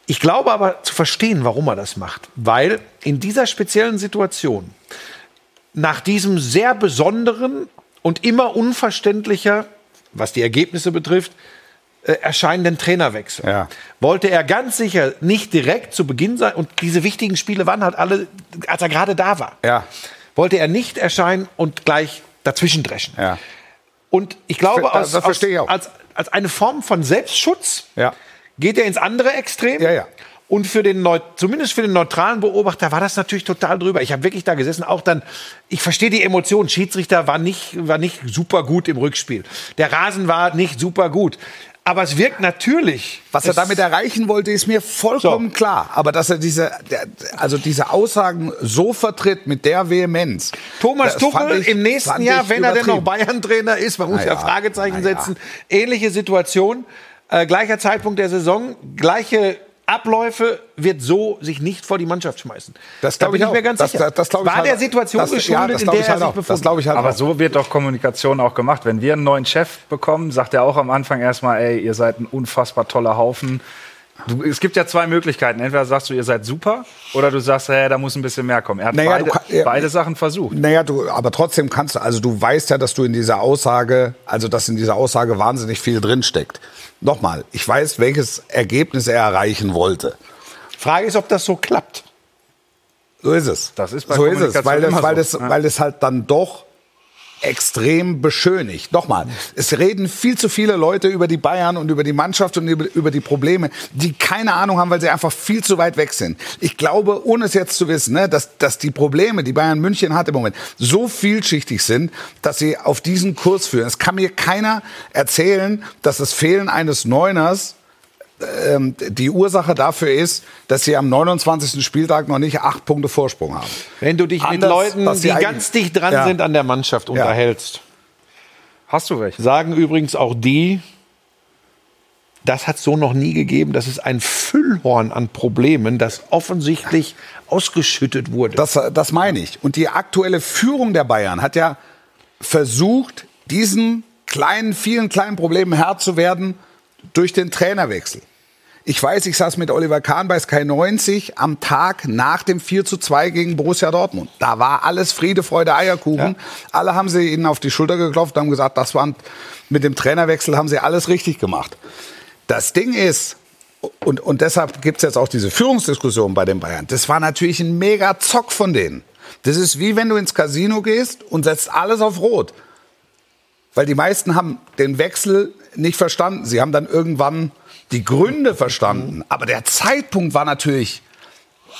[SPEAKER 2] Ich glaube aber zu verstehen, warum er das macht. Weil in dieser speziellen Situation, nach diesem sehr besonderen und immer unverständlicher, was die Ergebnisse betrifft, äh, erscheinenden Trainerwechsel.
[SPEAKER 1] Ja.
[SPEAKER 2] Wollte er ganz sicher nicht direkt zu Beginn sein und diese wichtigen Spiele waren halt alle, als er gerade da war.
[SPEAKER 1] Ja.
[SPEAKER 2] Wollte er nicht erscheinen und gleich dazwischen dreschen.
[SPEAKER 1] Ja.
[SPEAKER 2] Und ich glaube,
[SPEAKER 1] Das-
[SPEAKER 2] aus,
[SPEAKER 1] das ich
[SPEAKER 2] aus,
[SPEAKER 1] auch.
[SPEAKER 2] als, als eine Form von Selbstschutz geht er ins andere Extrem. Und für den Neu zumindest für den neutralen Beobachter war das natürlich total drüber. Ich habe wirklich da gesessen, auch dann, ich verstehe die Emotionen. Schiedsrichter war nicht, war nicht super gut im Rückspiel. Der Rasen war nicht super gut. Aber es wirkt natürlich.
[SPEAKER 1] Was er damit erreichen wollte, ist mir vollkommen
[SPEAKER 2] So.
[SPEAKER 1] klar. Aber dass er diese, also diese Aussagen so vertritt mit der Vehemenz.
[SPEAKER 2] Thomas Tuchel
[SPEAKER 1] ich-
[SPEAKER 2] im nächsten Jahr, wenn er denn noch. Bayern-Trainer ist, man muss
[SPEAKER 1] Na
[SPEAKER 2] ja, Fragezeichen
[SPEAKER 1] na ja.
[SPEAKER 2] setzen, ähnliche Situation, äh, gleicher Zeitpunkt der Saison, gleiche Abläufe, wird so sich nicht vor die Mannschaft schmeißen.
[SPEAKER 1] Das
[SPEAKER 2] da
[SPEAKER 1] glaub
[SPEAKER 2] bin
[SPEAKER 1] ich
[SPEAKER 2] ich mir
[SPEAKER 1] auch.
[SPEAKER 2] ganz
[SPEAKER 1] Das-
[SPEAKER 2] sicher.
[SPEAKER 1] das- das
[SPEAKER 2] War
[SPEAKER 1] halt
[SPEAKER 2] der. Situation
[SPEAKER 1] Das- ja,
[SPEAKER 2] geschuldet,
[SPEAKER 1] das
[SPEAKER 2] in der
[SPEAKER 1] ich
[SPEAKER 2] er
[SPEAKER 1] halt
[SPEAKER 2] sich
[SPEAKER 1] auch. Ich halt
[SPEAKER 4] Aber
[SPEAKER 1] auch.
[SPEAKER 4] so wird doch Kommunikation auch gemacht. Wenn wir einen neuen Chef bekommen, sagt er auch am Anfang erstmal, ey, ihr seid ein unfassbar toller Haufen. Du, es gibt ja zwei Möglichkeiten. Entweder sagst du, ihr seid super, oder du sagst, hey, da muss ein bisschen mehr kommen. Er hat
[SPEAKER 1] Naja,
[SPEAKER 4] beide,
[SPEAKER 1] kann- ja.
[SPEAKER 4] beide Sachen versucht.
[SPEAKER 1] Naja, du, aber trotzdem kannst du, also du weißt ja, dass du in dieser Aussage, also dass in dieser Aussage wahnsinnig viel drinsteckt. Nochmal, ich weiß, welches Ergebnis er erreichen wollte.
[SPEAKER 2] Frage ist, ob das so klappt.
[SPEAKER 1] So ist es.
[SPEAKER 4] Das ist bei
[SPEAKER 1] so ist es, weil das, weil,
[SPEAKER 4] so.
[SPEAKER 1] das, weil das halt dann doch extrem beschönigt. Nochmal, es reden viel zu viele Leute über die Bayern und über die Mannschaft und über, über die Probleme, die keine Ahnung haben, weil sie einfach viel zu weit weg sind. Ich glaube, ohne es jetzt zu wissen, ne, dass, dass die Probleme, die Bayern München hat im Moment, so vielschichtig sind, dass sie auf diesen Kurs führen. Es kann mir keiner erzählen, dass das Fehlen eines Neuners ähm, die Ursache dafür ist, dass sie am 29. Spieltag noch nicht acht Punkte Vorsprung haben.
[SPEAKER 2] Wenn du dich
[SPEAKER 1] Anders,
[SPEAKER 2] mit Leuten, die ganz dicht dran
[SPEAKER 1] Ja.
[SPEAKER 2] sind an der Mannschaft, unterhältst,
[SPEAKER 4] Hast du welche?
[SPEAKER 2] sagen übrigens auch die, das hat so noch nie gegeben. Das ist ein Füllhorn an Problemen, das offensichtlich ausgeschüttet wurde.
[SPEAKER 1] Das, das meine ich. Und die aktuelle Führung der Bayern hat ja versucht, diesen kleinen, vielen kleinen Problemen Herr zu werden durch den Trainerwechsel. Ich weiß, ich saß mit Oliver Kahn bei Sky 90 am Tag nach dem 4 zu 2 gegen Borussia Dortmund. Da war alles Friede, Freude, Eierkuchen. Alle haben sie ihnen auf die Schulter geklopft und haben gesagt, das waren, mit dem Trainerwechsel haben sie alles richtig gemacht. Das Ding ist, und, und deshalb gibt es jetzt auch diese Führungsdiskussion bei den Bayern. Das war natürlich ein mega Zock von denen. Das ist wie wenn du ins Casino gehst und setzt alles auf Rot. Weil die meisten haben den Wechsel nicht verstanden. Sie haben dann irgendwann die Gründe verstanden. Aber der Zeitpunkt war natürlich,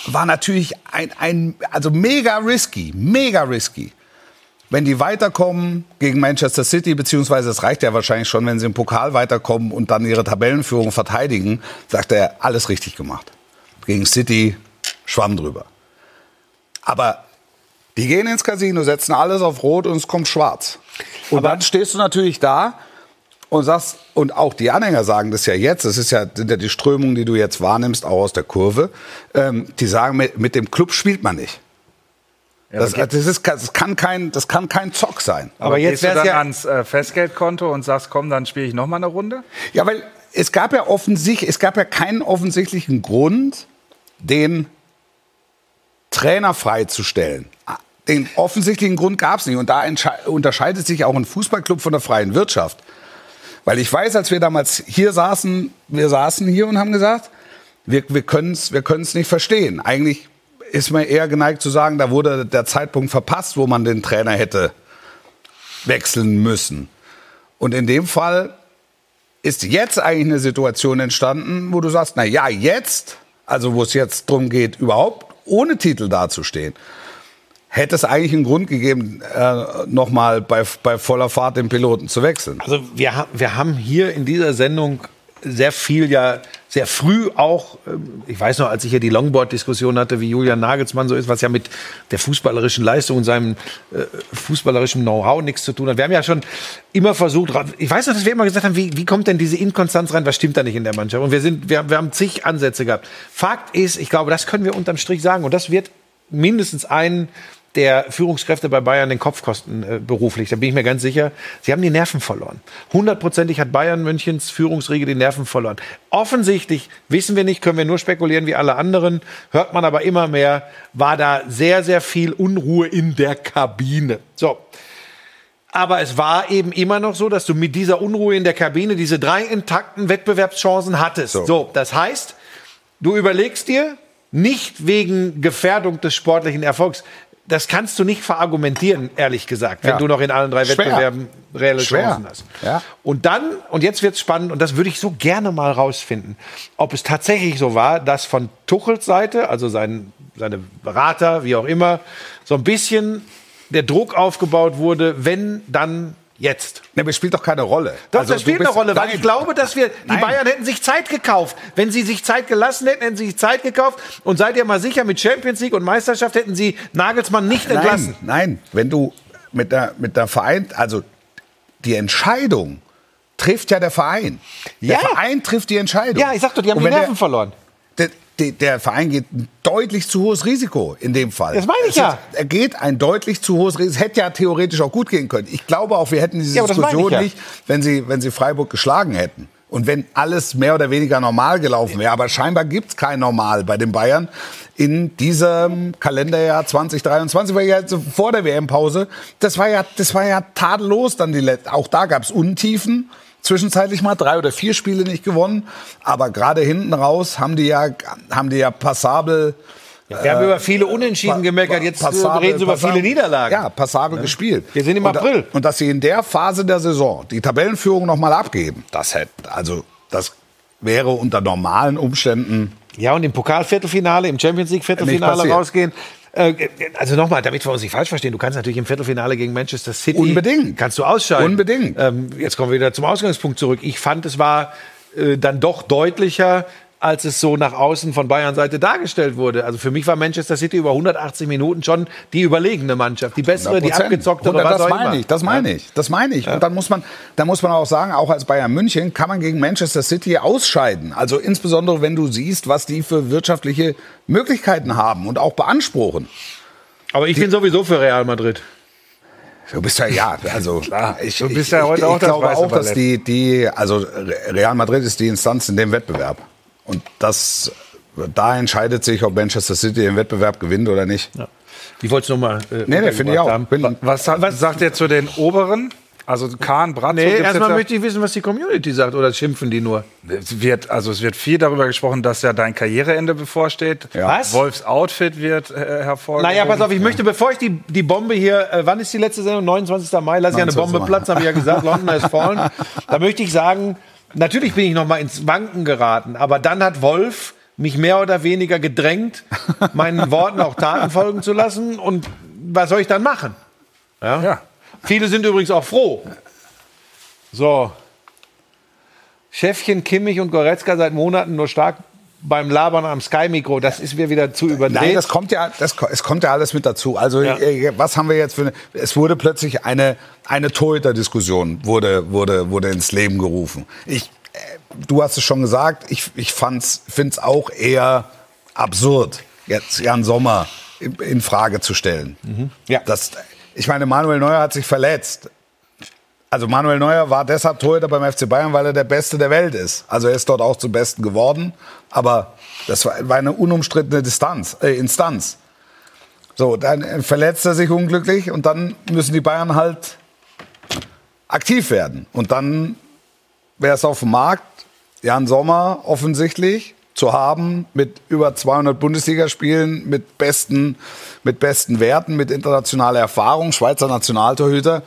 [SPEAKER 1] war natürlich ein, ein, also mega risky, mega risky. Wenn die weiterkommen gegen Manchester City, beziehungsweise es reicht ja wahrscheinlich schon, wenn sie im Pokal weiterkommen und dann ihre Tabellenführung verteidigen, sagt er, alles richtig gemacht. Gegen City, Schwamm drüber. Aber die gehen ins Casino, setzen alles auf Rot und es kommt schwarz. Und dann stehst du natürlich da und sagst, und auch die Anhänger sagen das ja jetzt, das ist ja, sind ja die Strömungen, die du jetzt wahrnimmst, auch aus der Kurve, ähm, die sagen, mit, mit dem Club spielt man nicht. Das, das, ist, das, kann kein, das kann kein Zock sein.
[SPEAKER 2] Aber jetzt
[SPEAKER 4] gehst du
[SPEAKER 2] wär's
[SPEAKER 4] dann
[SPEAKER 2] ja-
[SPEAKER 4] ans äh, Festgeldkonto und sagst, komm, dann spiele ich noch mal eine Runde?
[SPEAKER 1] Ja, weil es gab ja offensichtlich, es gab ja keinen offensichtlichen Grund, den Trainer freizustellen. Den offensichtlichen Grund gab es nicht. Und da unterscheidet sich auch ein Fußballclub von der freien Wirtschaft. Weil ich weiß, als wir damals hier saßen, wir saßen hier und haben gesagt, wir, wir können es wir können's nicht verstehen. Eigentlich ist man eher geneigt zu sagen, da wurde der Zeitpunkt verpasst, wo man den Trainer hätte wechseln müssen. Und in dem Fall ist jetzt eigentlich eine Situation entstanden, wo du sagst, na ja, jetzt, also wo es jetzt darum geht, überhaupt ohne Titel dazustehen, hätte es eigentlich einen Grund gegeben, äh, nochmal bei, bei voller Fahrt den Piloten zu wechseln.
[SPEAKER 2] Also wir, wir haben hier in dieser Sendung sehr viel ja sehr früh auch, ähm, ich weiß noch, als ich hier die Longboard-Diskussion hatte, wie Julian Nagelsmann so ist, was ja mit der fußballerischen Leistung und seinem äh, fußballerischen Know-how nichts zu tun hat. Wir haben ja schon immer versucht, ich weiß noch, dass wir immer gesagt haben, wie, wie kommt denn diese Inkonstanz rein, was stimmt da nicht in der Mannschaft? Und wir, sind, wir, wir haben zig Ansätze gehabt. Fakt ist, ich glaube, das können wir unterm Strich sagen und das wird mindestens einen der Führungskräfte bei Bayern den Kopf kosten äh, beruflich. Da bin ich mir ganz sicher. Sie haben die Nerven verloren. Hundertprozentig hat Bayern Münchens Führungsriege die Nerven verloren. Offensichtlich, wissen wir nicht, können wir nur spekulieren wie alle anderen, hört man aber immer mehr, war da sehr, sehr viel Unruhe in der Kabine. So. Aber es war eben immer noch so, dass du mit dieser Unruhe in der Kabine diese drei intakten Wettbewerbschancen hattest. So, das heißt, du überlegst dir, nicht wegen Gefährdung des sportlichen Erfolgs, das kannst du nicht verargumentieren, ehrlich gesagt, wenn
[SPEAKER 1] Ja.
[SPEAKER 2] du noch in allen drei
[SPEAKER 1] Schwer.
[SPEAKER 2] Wettbewerben reelle
[SPEAKER 1] Schwer.
[SPEAKER 2] Chancen hast.
[SPEAKER 1] Ja.
[SPEAKER 2] Und dann, und jetzt wird's spannend, und das würde ich so gerne mal rausfinden, ob es tatsächlich so war, dass von Tuchels Seite, also sein, seine Berater, wie auch immer, so ein bisschen der Druck aufgebaut wurde, wenn dann jetzt.
[SPEAKER 1] Ne, aber es spielt doch keine Rolle.
[SPEAKER 2] Doch,
[SPEAKER 1] Also,
[SPEAKER 2] das spielt eine Rolle, weil
[SPEAKER 1] Nein.
[SPEAKER 2] ich glaube, dass wir, die
[SPEAKER 1] Nein.
[SPEAKER 2] Bayern hätten sich Zeit gekauft. Wenn sie sich Zeit gelassen hätten, hätten sie sich Zeit gekauft. Und seid ihr mal sicher, mit Champions League und Meisterschaft hätten sie Nagelsmann nicht entlassen.
[SPEAKER 1] Nein, nein, wenn du mit der, mit der Verein, also die Entscheidung trifft ja der Verein. Der
[SPEAKER 2] Ja.
[SPEAKER 1] Verein trifft die Entscheidung.
[SPEAKER 2] Ja, ich sag doch, die haben die Nerven
[SPEAKER 1] der,
[SPEAKER 2] verloren.
[SPEAKER 1] der, der, der Verein geht ein deutlich zu hohes Risiko in dem Fall.
[SPEAKER 2] Das meine ich ja.
[SPEAKER 1] Er geht ein deutlich zu hohes Risiko. Es hätte ja theoretisch auch gut gehen können. Ich glaube auch, wir hätten diese
[SPEAKER 2] Ja,
[SPEAKER 1] Diskussion
[SPEAKER 2] ja.
[SPEAKER 1] nicht, wenn sie, wenn sie Freiburg geschlagen hätten. Und wenn alles mehr oder weniger normal gelaufen wäre. Aber scheinbar gibt es kein Normal bei den Bayern in diesem Kalenderjahr 2023, weil ja vor der WM-Pause, das war ja, das war ja tadellos dann die Let Auch da gab es Untiefen. Zwischenzeitlich mal drei oder vier Spiele nicht gewonnen, aber gerade hinten raus haben die ja, haben die ja passabel
[SPEAKER 2] Wir haben über viele Unentschieden gemeckert. Jetzt äh,
[SPEAKER 1] passabel-
[SPEAKER 2] reden sie über
[SPEAKER 1] passabel-
[SPEAKER 2] viele Niederlagen.
[SPEAKER 1] Ja, passabel gespielt.
[SPEAKER 2] Wir sind im
[SPEAKER 1] und,
[SPEAKER 2] April.
[SPEAKER 1] Und dass sie in der Phase der Saison die Tabellenführung noch mal abgeben, das hätte, also das wäre unter normalen Umständen
[SPEAKER 2] Ja, und im Pokalviertelfinale, im Champions League Viertelfinale rausgehen. Äh, Also nochmal, damit wir uns nicht falsch verstehen, du kannst natürlich im Viertelfinale gegen Manchester City
[SPEAKER 1] Unbedingt.
[SPEAKER 2] kannst du ausscheiden.
[SPEAKER 1] Unbedingt.
[SPEAKER 2] Ähm, jetzt kommen wir wieder zum Ausgangspunkt zurück. Ich fand, es war äh, dann doch deutlicher, als es so nach außen von Bayern Seite dargestellt wurde. Also für mich war Manchester City über 180 Minuten schon die überlegene Mannschaft, die bessere, die
[SPEAKER 1] 100%.
[SPEAKER 2] abgezocktere,
[SPEAKER 1] 100,
[SPEAKER 2] was
[SPEAKER 1] das
[SPEAKER 2] auch
[SPEAKER 1] meine
[SPEAKER 2] immer.
[SPEAKER 1] ich, das meine ich, das meine ich. Und dann muss man, dann muss man auch sagen, auch als Bayern München kann man gegen Manchester City ausscheiden. Also insbesondere, wenn du siehst, was die für wirtschaftliche Möglichkeiten haben und auch beanspruchen.
[SPEAKER 2] Aber ich bin sowieso für Real Madrid.
[SPEAKER 1] Du bist ja, ja, <laughs> also klar. Ich,
[SPEAKER 4] Du bist
[SPEAKER 1] ich,
[SPEAKER 4] ja heute
[SPEAKER 1] ich,
[SPEAKER 4] auch
[SPEAKER 1] ich
[SPEAKER 4] das
[SPEAKER 1] glaube auch, dass die, die, also Re- Real Madrid ist die Instanz in dem Wettbewerb. Und das, da entscheidet sich, ob Manchester City den Wettbewerb gewinnt oder nicht.
[SPEAKER 2] Ich wollte es nochmal. Äh,
[SPEAKER 1] Nee, nee, finde ich auch. Bin,
[SPEAKER 4] Was, sagt- sagt ihr zu den oberen? Also Kahn, Bratzo,
[SPEAKER 2] Nee, erstmal
[SPEAKER 4] ja-
[SPEAKER 2] möchte ich wissen, was die Community sagt. Oder schimpfen die nur?
[SPEAKER 4] Es wird, also es wird viel darüber gesprochen, dass ja dein Karriereende bevorsteht.
[SPEAKER 1] Ja.
[SPEAKER 2] Was?
[SPEAKER 4] Wolfs Outfit wird äh, hervorgehoben.
[SPEAKER 2] Naja, pass auf, ich möchte, bevor ich die, die Bombe hier, äh, wann ist die letzte Sendung? 29. Mai, lass ich eine
[SPEAKER 1] 29.
[SPEAKER 2] Bombe platzen, habe ich ja gesagt, London ist fallen. <laughs> Da möchte ich sagen, natürlich bin ich noch mal ins Wanken geraten, aber dann hat Wolf mich mehr oder weniger gedrängt, meinen <laughs> Worten auch Taten folgen zu lassen. Und was soll ich dann machen? Ja?
[SPEAKER 4] Ja.
[SPEAKER 2] Viele sind übrigens auch froh. So. Chefchen Kimmich und Goretzka seit Monaten nur stark beim Labern am Sky-Mikro. Das ist mir wieder zu überdreht.
[SPEAKER 1] Nein, das kommt ja, das, es kommt ja alles mit dazu. Also
[SPEAKER 2] Ja.
[SPEAKER 1] äh, was haben wir jetzt für eine, es wurde plötzlich eine, eine Torhüter-Diskussion wurde, wurde, wurde ins Leben gerufen. Ich, äh, du hast es schon gesagt, ich, ich finde es auch eher absurd, jetzt Jan Sommer in, in Frage zu stellen.
[SPEAKER 2] Ja.
[SPEAKER 1] Das, ich meine, Manuel Neuer hat sich verletzt. Also Manuel Neuer war deshalb Torhüter beim FC Bayern, weil er der Beste der Welt ist. Also er ist dort auch zum Besten geworden. Aber das war, eine unumstrittene Distanz, äh, Instanz. So, dann verletzt er sich unglücklich und dann müssen die Bayern halt aktiv werden. Und dann wäre es auf dem Markt, Jan Sommer offensichtlich zu haben mit über 200 Bundesligaspielen, mit besten, mit besten Werten, mit internationaler Erfahrung, Schweizer Nationaltorhüter.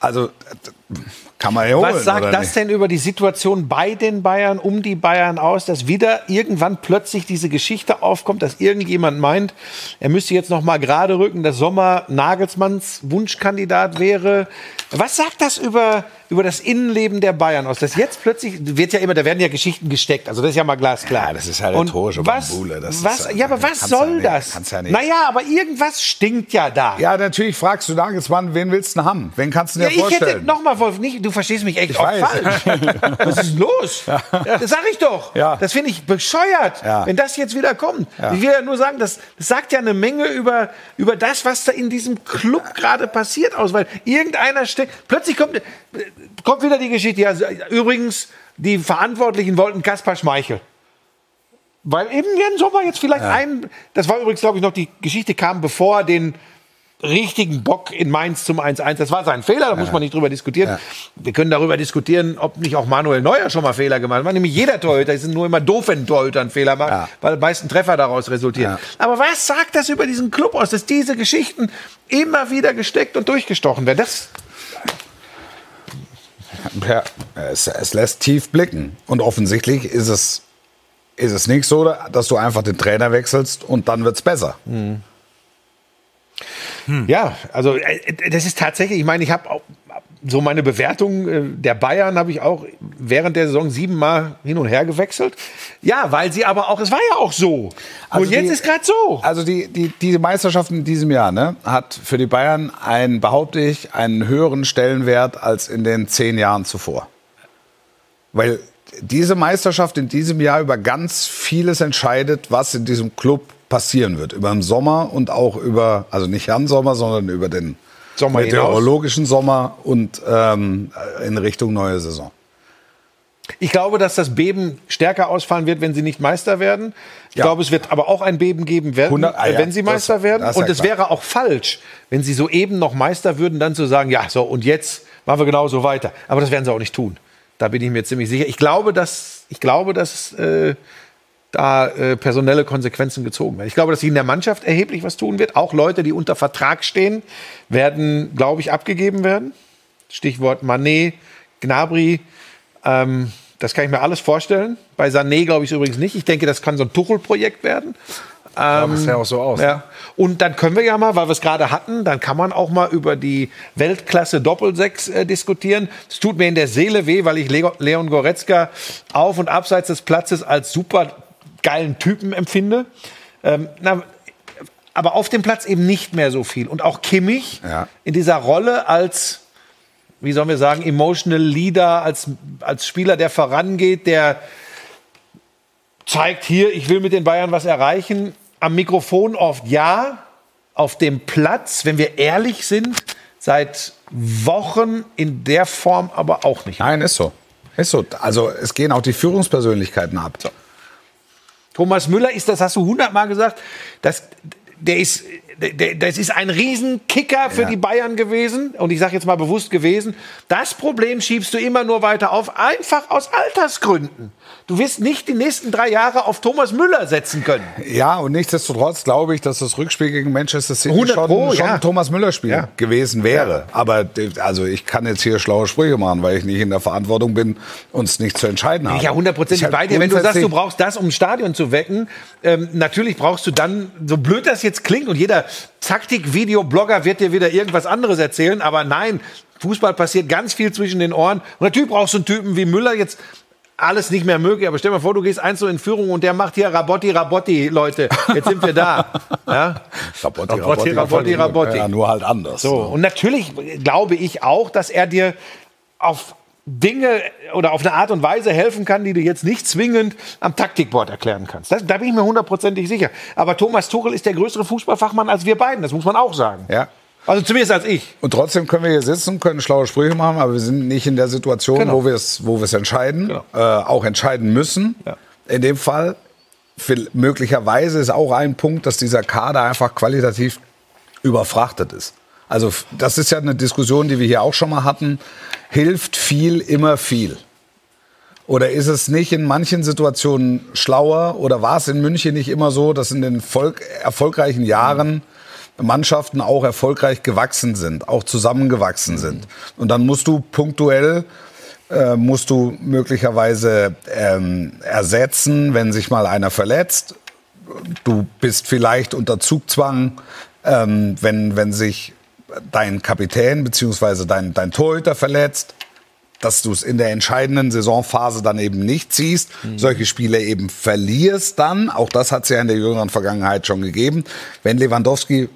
[SPEAKER 1] Also kann man ja holen.
[SPEAKER 2] Was sagt das
[SPEAKER 1] nicht?
[SPEAKER 2] denn über die Situation bei den Bayern, um die Bayern aus, dass wieder irgendwann plötzlich diese Geschichte aufkommt, dass irgendjemand meint, er müsste jetzt noch mal gerade rücken, dass Sommer Nagelsmanns Wunschkandidat wäre. Was sagt das über, über das Innenleben der Bayern aus? Dass jetzt plötzlich wird ja immer, da werden ja Geschichten gesteckt, also das ist ja mal glasklar.
[SPEAKER 1] Ja, das ist halt
[SPEAKER 2] Und was,
[SPEAKER 1] Bambule, das
[SPEAKER 2] was,
[SPEAKER 1] ja-
[SPEAKER 2] ja, aber was
[SPEAKER 1] kannst ja
[SPEAKER 2] soll
[SPEAKER 1] nicht-
[SPEAKER 2] das?
[SPEAKER 1] ja nicht.
[SPEAKER 2] Naja, aber irgendwas stinkt ja da.
[SPEAKER 1] Ja, natürlich fragst du Nagelsmann, wen willst du denn haben? Wen kannst du dir
[SPEAKER 2] Ja, ich hätte
[SPEAKER 1] vorstellen?
[SPEAKER 2] nochmal, Wolf, nicht, du verstehst mich echt
[SPEAKER 1] Ich
[SPEAKER 2] falsch. <laughs> Was ist los? Das sag ich doch.
[SPEAKER 1] Ja.
[SPEAKER 2] Das finde ich bescheuert,
[SPEAKER 1] Ja.
[SPEAKER 2] wenn das jetzt wieder kommt.
[SPEAKER 1] Ja.
[SPEAKER 2] Ich will ja nur sagen, das, das sagt ja eine Menge über, über das, was da in diesem Club gerade passiert aus, weil irgendeiner steckt, plötzlich kommt, kommt wieder die Geschichte. Ja, übrigens, die Verantwortlichen wollten Kaspar Schmeichel. Weil eben Jens Sommer jetzt vielleicht ein, das war übrigens, glaube ich, noch, die Geschichte kam, bevor er den richtigen Bock in Mainz zum 1-1. Das war sein Fehler, da muss man nicht drüber diskutieren. Wir können darüber diskutieren, ob nicht auch Manuel Neuer schon mal Fehler gemacht hat. Nämlich jeder Torhüter, es ist nur immer doof, wenn ein Torhüter einen Fehler macht,
[SPEAKER 1] Ja.
[SPEAKER 2] weil die meisten Treffer daraus resultieren.
[SPEAKER 1] Ja.
[SPEAKER 2] Aber was sagt das über diesen Club aus, dass diese Geschichten immer wieder gesteckt und durchgestochen werden? Das,
[SPEAKER 1] Ja, es, es lässt tief blicken. Und offensichtlich ist es, ist es nicht so, dass du einfach den Trainer wechselst und dann wird es besser.
[SPEAKER 2] Ja, also äh, das ist tatsächlich, ich meine, ich habe auch so meine Bewertung äh, der Bayern habe ich auch während der Saison siebenmal hin und her gewechselt. Ja, weil sie aber auch, es war ja auch so.
[SPEAKER 1] Also
[SPEAKER 2] und jetzt
[SPEAKER 1] die-
[SPEAKER 2] ist gerade so.
[SPEAKER 1] Also die, die, diese Meisterschaft in diesem Jahr ne, hat für die Bayern einen, behaupte ich, einen höheren Stellenwert als in den zehn Jahren zuvor. Weil diese Meisterschaft in diesem Jahr über ganz vieles entscheidet, was in diesem Club passieren wird. Über den Sommer und auch über, also nicht Jan Sommer, sondern über den
[SPEAKER 2] Sommer hinaus.
[SPEAKER 1] meteorologischen Sommer und ähm, in Richtung neue Saison.
[SPEAKER 2] Ich glaube, dass das Beben stärker ausfallen wird, wenn sie nicht Meister werden. Ich
[SPEAKER 1] Ja.
[SPEAKER 2] glaube, es wird aber auch ein Beben geben werden,
[SPEAKER 1] 100 ah
[SPEAKER 2] äh,
[SPEAKER 1] ja,
[SPEAKER 2] wenn sie
[SPEAKER 1] das-
[SPEAKER 2] Meister werden.
[SPEAKER 1] das
[SPEAKER 2] Und
[SPEAKER 1] ja
[SPEAKER 2] es
[SPEAKER 1] klar.
[SPEAKER 2] wäre auch falsch, wenn sie soeben noch Meister würden, dann zu sagen, ja, so und jetzt machen wir genauso weiter. Aber das werden sie auch nicht tun. Da bin ich mir ziemlich sicher. Ich glaube, dass ich glaube, dass äh, da äh, personelle Konsequenzen gezogen werden. Ich glaube, dass sich in der Mannschaft erheblich was tun wird. Auch Leute, die unter Vertrag stehen, werden, glaube ich, abgegeben werden. Stichwort Manet, Gnabry. Ähm, das kann ich mir alles vorstellen. Bei Sané glaube ich übrigens nicht. Ich denke, das kann so ein Tuchel-Projekt werden.
[SPEAKER 4] Aber es sah auch so aus.
[SPEAKER 2] Ja. Und dann können wir ja mal, weil wir es gerade hatten, dann kann man auch mal über die Weltklasse Doppelsechs äh, diskutieren. Es tut mir in der Seele weh, weil ich Leo- Leon Goretzka auf und abseits des Platzes als super geilen Typen empfinde. Ähm, na, aber auf dem Platz eben nicht mehr so viel. Und auch Kimmich
[SPEAKER 1] Ja.
[SPEAKER 2] in dieser Rolle als, wie sollen wir sagen, emotional Leader, als, als Spieler, der vorangeht, der zeigt hier, ich will mit den Bayern was erreichen. Am Mikrofon oft ja, auf dem Platz, wenn wir ehrlich sind, seit Wochen in der Form aber auch nicht.
[SPEAKER 1] Nein, ist so. Ist so. Also es gehen auch die Führungspersönlichkeiten ab.
[SPEAKER 2] Thomas Müller ist, das hast du hundertmal gesagt, das, der ist, das ist ein Riesenkicker für
[SPEAKER 1] Ja.
[SPEAKER 2] die Bayern gewesen. Und ich sage jetzt mal bewusst gewesen. Das Problem schiebst du immer nur weiter auf, einfach aus Altersgründen. Du wirst nicht die nächsten drei Jahre auf Thomas Müller setzen können.
[SPEAKER 1] Ja, und nichtsdestotrotz glaube ich, dass das Rückspiel gegen Manchester City
[SPEAKER 2] 100
[SPEAKER 1] schon,
[SPEAKER 2] Pro,
[SPEAKER 1] schon
[SPEAKER 2] ja.
[SPEAKER 1] ein Thomas Müller-Spiel
[SPEAKER 2] Ja.
[SPEAKER 1] gewesen wäre. Aber also ich kann jetzt hier schlaue Sprüche machen, weil ich nicht in der Verantwortung bin, uns nicht zu entscheiden habe.
[SPEAKER 2] Ja, hundertprozentig bei dir. Wenn du sagst, du brauchst das, um ein Stadion zu wecken, ähm, natürlich brauchst du dann, so blöd das jetzt klingt, und jeder Taktik-Video-Blogger wird dir wieder irgendwas anderes erzählen, aber nein, Fußball passiert ganz viel zwischen den Ohren. Und natürlich brauchst du einen Typen wie Müller jetzt. Alles nicht mehr möglich, aber stell dir mal vor, du gehst eins so in Führung und der macht hier Rabotti, Rabotti, Leute. Jetzt sind wir da. <laughs> Ja?
[SPEAKER 1] Rabotti,
[SPEAKER 2] Rabotti, Rabotti, Rabotti.
[SPEAKER 1] Ja, nur halt anders.
[SPEAKER 2] So, und natürlich glaube ich auch, dass er dir auf Dinge oder auf eine Art und Weise helfen kann, die du jetzt nicht zwingend am Taktikboard erklären kannst. Das, da bin ich mir hundertprozentig sicher. Aber Thomas Tuchel ist der größere Fußballfachmann als wir beiden, das muss man auch sagen.
[SPEAKER 1] Ja.
[SPEAKER 2] Also zumindest als ich.
[SPEAKER 1] Und trotzdem können wir hier sitzen, können schlaue Sprüche machen, aber wir sind nicht in der Situation,
[SPEAKER 2] Genau.
[SPEAKER 1] wo wir es wo entscheiden,
[SPEAKER 2] Genau.
[SPEAKER 1] äh, auch entscheiden müssen.
[SPEAKER 2] Ja.
[SPEAKER 1] In dem Fall, möglicherweise ist auch ein Punkt, dass dieser Kader einfach qualitativ überfrachtet ist. Also das ist ja eine Diskussion, die wir hier auch schon mal hatten. Hilft viel immer viel? Oder ist es nicht in manchen Situationen schlauer? Oder war es in München nicht immer so, dass in den Volk erfolgreichen Jahren Mannschaften auch erfolgreich gewachsen sind, auch zusammengewachsen sind? Und dann musst du punktuell äh, musst du möglicherweise ähm, ersetzen, wenn sich mal einer verletzt. Du bist vielleicht unter Zugzwang, ähm, wenn, wenn sich dein Kapitän bzw. dein, dein Torhüter verletzt dass du es in der entscheidenden Saisonphase dann eben nicht ziehst, solche Spiele eben verlierst dann, auch das hat es ja in der jüngeren Vergangenheit schon gegeben, wenn Lewandowski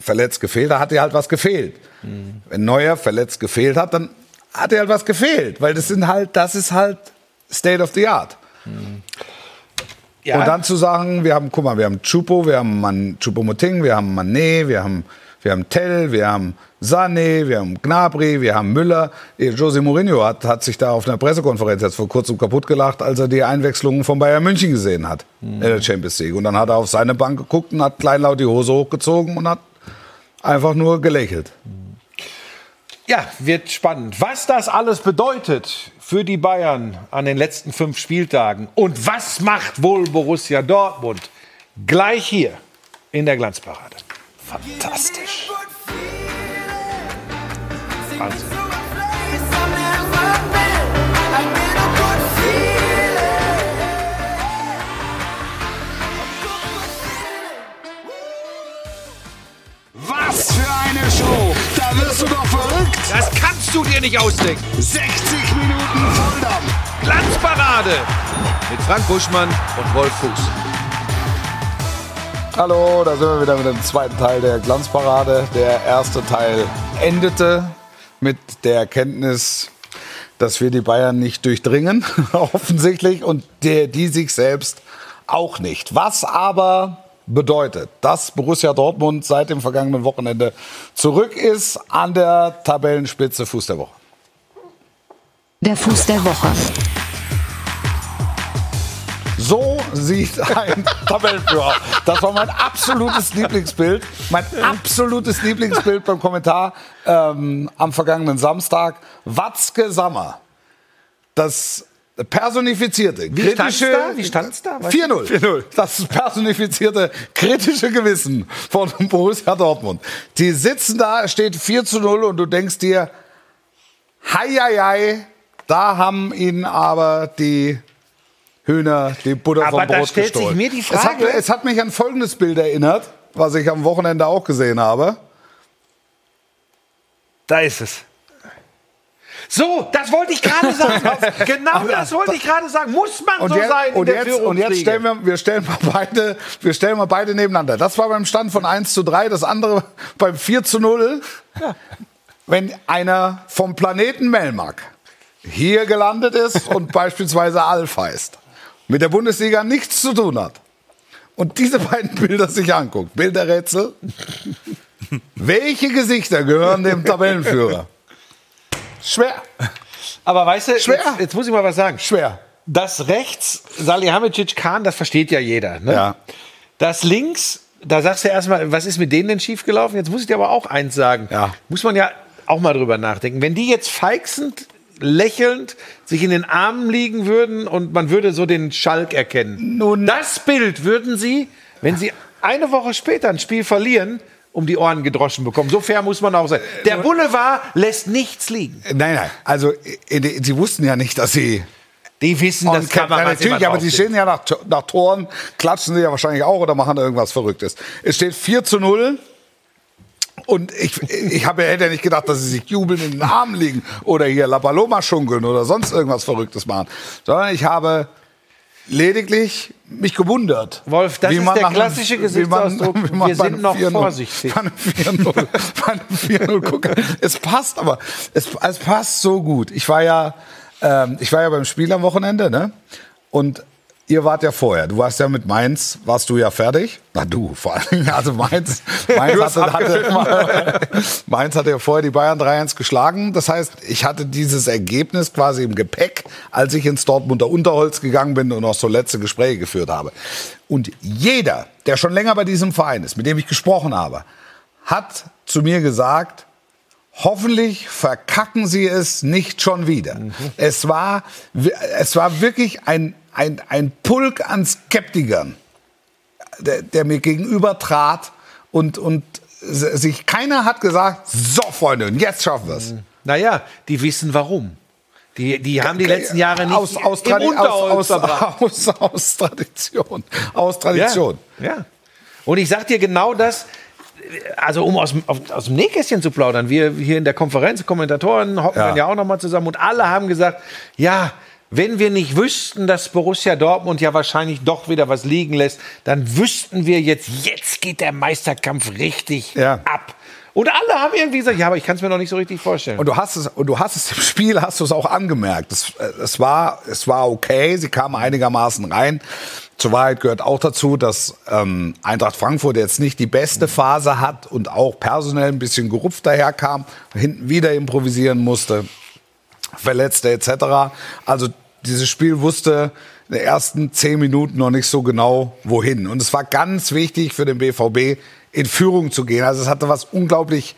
[SPEAKER 1] verletzt gefehlt hat, hat dir halt was gefehlt. Wenn Neuer verletzt gefehlt hat, dann hat dir halt was gefehlt, weil das sind halt, das ist halt State of the Art.
[SPEAKER 2] Ja,
[SPEAKER 1] Und dann zu sagen, wir haben, guck mal, wir haben Chupo, wir haben Man, Chupomoting, wir haben Mané, wir haben, wir haben Tell, wir haben Sané, wir haben Gnabry, wir haben Müller. Jose Mourinho hat, hat sich da auf einer Pressekonferenz jetzt vor kurzem kaputt gelacht, als er die Einwechslungen von Bayern München gesehen hat in der Champions League. Und dann hat er auf seine Bank geguckt und hat kleinlaut die Hose hochgezogen und hat einfach nur gelächelt.
[SPEAKER 2] Ja, wird spannend. Was das alles bedeutet für die Bayern an den letzten fünf Spieltagen und was macht wohl Borussia Dortmund gleich hier in der Glanzparade. Fantastisch. Wahnsinn.
[SPEAKER 1] Was für eine Show! Da wirst du doch verrückt!
[SPEAKER 2] Das kannst du dir nicht ausdenken.
[SPEAKER 1] 60 Minuten Volldampf!
[SPEAKER 2] Glanzparade mit Frank Buschmann und Wolf Fuß.
[SPEAKER 1] Hallo, da sind wir wieder mit dem zweiten Teil der Glanzparade. Der erste Teil endete mit der Erkenntnis, dass wir die Bayern nicht durchdringen, <laughs> offensichtlich, und der, die sich selbst auch nicht. Was aber bedeutet, dass Borussia Dortmund seit dem vergangenen Wochenende zurück ist an der Tabellenspitze Fuß der Woche.
[SPEAKER 5] Der Fuß der Woche.
[SPEAKER 1] So sieht ein <laughs> Tabellenführer. Das war mein absolutes Lieblingsbild. Mein absolutes Lieblingsbild beim Kommentar ähm, am vergangenen Samstag. Watzke Sammer. Das personifizierte,
[SPEAKER 2] Wie
[SPEAKER 1] kritische...
[SPEAKER 2] da? Wie stand's da? Weißt du?
[SPEAKER 1] 4-0. 4-0. Das personifizierte, kritische Gewissen von <laughs> Borussia Dortmund. Die sitzen da, es steht 4 zu 0 und du denkst dir, hei, hei, hei, da haben ihnen aber die Hühner die Butter
[SPEAKER 2] Aber
[SPEAKER 1] vom
[SPEAKER 2] da
[SPEAKER 1] Brot
[SPEAKER 2] stellt sich mir die
[SPEAKER 1] Es hat,
[SPEAKER 2] Frage-
[SPEAKER 1] es hat mich an folgendes Bild erinnert, was ich am Wochenende auch gesehen habe.
[SPEAKER 4] Da ist es.
[SPEAKER 2] So, das wollte ich gerade <laughs> sagen. genau das wollte ich gerade sagen. Muss man
[SPEAKER 1] Und,
[SPEAKER 2] so
[SPEAKER 1] jetzt,
[SPEAKER 2] sein in
[SPEAKER 1] und,
[SPEAKER 2] der
[SPEAKER 1] jetzt, und jetzt stellen wir, wir stellen mal beide, wir stellen mal beide nebeneinander. Das war beim Stand von 1 zu 3, das andere <laughs> beim 4 zu 0. Wenn einer vom Planeten Melmark hier gelandet ist und <laughs> beispielsweise Alf heißt, mit der Bundesliga nichts zu tun hat und diese beiden Bilder sich anguckt, Bilderrätsel, <laughs> welche Gesichter gehören dem Tabellenführer? Schwer,
[SPEAKER 2] Aber weißt du,
[SPEAKER 1] Schwer.
[SPEAKER 2] Jetzt, jetzt muss ich mal was sagen.
[SPEAKER 1] schwer.
[SPEAKER 2] Das rechts, Salihamidzic Kahn, das versteht ja jeder. Ne?
[SPEAKER 1] Ja.
[SPEAKER 2] Das links, da sagst du erstmal, was ist mit denen denn schiefgelaufen? Jetzt muss ich dir aber auch eins sagen.
[SPEAKER 1] Ja.
[SPEAKER 2] Muss man ja auch mal drüber nachdenken. Wenn die jetzt feixend, lächelnd sich in den Armen liegen würden und man würde so den Schalk erkennen.
[SPEAKER 1] Nun-
[SPEAKER 2] das Bild würden sie, wenn sie eine Woche später ein Spiel verlieren, um die Ohren gedroschen bekommen. So fair muss man auch sein. Der Boulevard lässt nichts liegen.
[SPEAKER 1] Nein, nein, also äh, sie wussten ja nicht, dass sie
[SPEAKER 2] Die wissen,
[SPEAKER 1] On
[SPEAKER 2] dass
[SPEAKER 1] Cap- ja, natürlich, aber die
[SPEAKER 2] sind.
[SPEAKER 1] stehen ja nach, nach Toren, klatschen sie ja wahrscheinlich auch oder machen irgendwas Verrücktes. Es steht 4 zu 0. Und ich, ich habe, hätte ja nicht gedacht, dass sie sich jubeln in den Armen liegen oder hier La Paloma schunkeln oder sonst irgendwas Verrücktes machen. Sondern ich habe lediglich mich gewundert.
[SPEAKER 2] Wolf, das ist der
[SPEAKER 1] nach einem-
[SPEAKER 2] klassische
[SPEAKER 1] wie man-
[SPEAKER 2] Gesichtsausdruck.
[SPEAKER 1] wie man
[SPEAKER 2] Wir sind noch
[SPEAKER 1] 4-0
[SPEAKER 2] vorsichtig.
[SPEAKER 1] Bei einem 4-0 <laughs> bei einem 4-0 gucke. Es passt aber. Es, es passt so gut. Ich war ja, ähm, ich war ja beim Spiel am Wochenende, ne? Und ihr wart ja vorher. Du warst ja mit Mainz, warst du ja fertig. Na du, vor allem. Also Mainz, <laughs> Mainz, hatte, hatte, <laughs> Mainz hatte ja vorher die Bayern 3-1 geschlagen. Das heißt, ich hatte dieses Ergebnis quasi im Gepäck, als ich ins Dortmunder Unterholz gegangen bin und auch so letzte Gespräche geführt habe. Und jeder, der schon länger bei diesem Verein ist, mit dem ich gesprochen habe, hat zu mir gesagt, Hoffentlich verkacken sie es nicht schon wieder. Es, war, es war wirklich ein, ein, ein Pulk an Skeptikern, der, der mir gegenüber trat und, und sich keiner hat gesagt, so Freunde, und jetzt schaffen wir es.
[SPEAKER 2] Naja, die wissen warum. Die, die haben die letzten Jahre nicht
[SPEAKER 1] aus, aus,
[SPEAKER 2] im
[SPEAKER 1] aus, aus, aus, aus Tradition. Aus Tradition.
[SPEAKER 2] Ja, ja. Und ich sag dir genau das, also um aus, dem- auf- aus dem Nähkästchen zu plaudern, wir hier in der Konferenz, Kommentatoren hocken
[SPEAKER 1] Ja.
[SPEAKER 2] dann ja auch nochmal zusammen und alle haben gesagt, ja, wenn wir nicht wüssten, dass Borussia Dortmund ja wahrscheinlich doch wieder was liegen lässt, dann wüssten wir jetzt, jetzt geht der Meisterkampf richtig
[SPEAKER 1] Ja.
[SPEAKER 2] ab. Und alle haben irgendwie gesagt, ja, aber ich kann es mir noch nicht so richtig vorstellen.
[SPEAKER 1] Und du hast es, und du hast es im Spiel, hast du es auch angemerkt. Es, es, war, es war okay, sie kamen einigermaßen rein. Zur Wahrheit gehört auch dazu, dass ähm, Eintracht Frankfurt jetzt nicht die beste Phase hat und auch personell ein bisschen gerupft daherkam, hinten wieder improvisieren musste, Verletzte etc. Also dieses Spiel wusste in den ersten zehn Minuten noch nicht so genau, wohin. Und es war ganz wichtig für den BVB, in Führung zu gehen. Also es hatte was unglaublich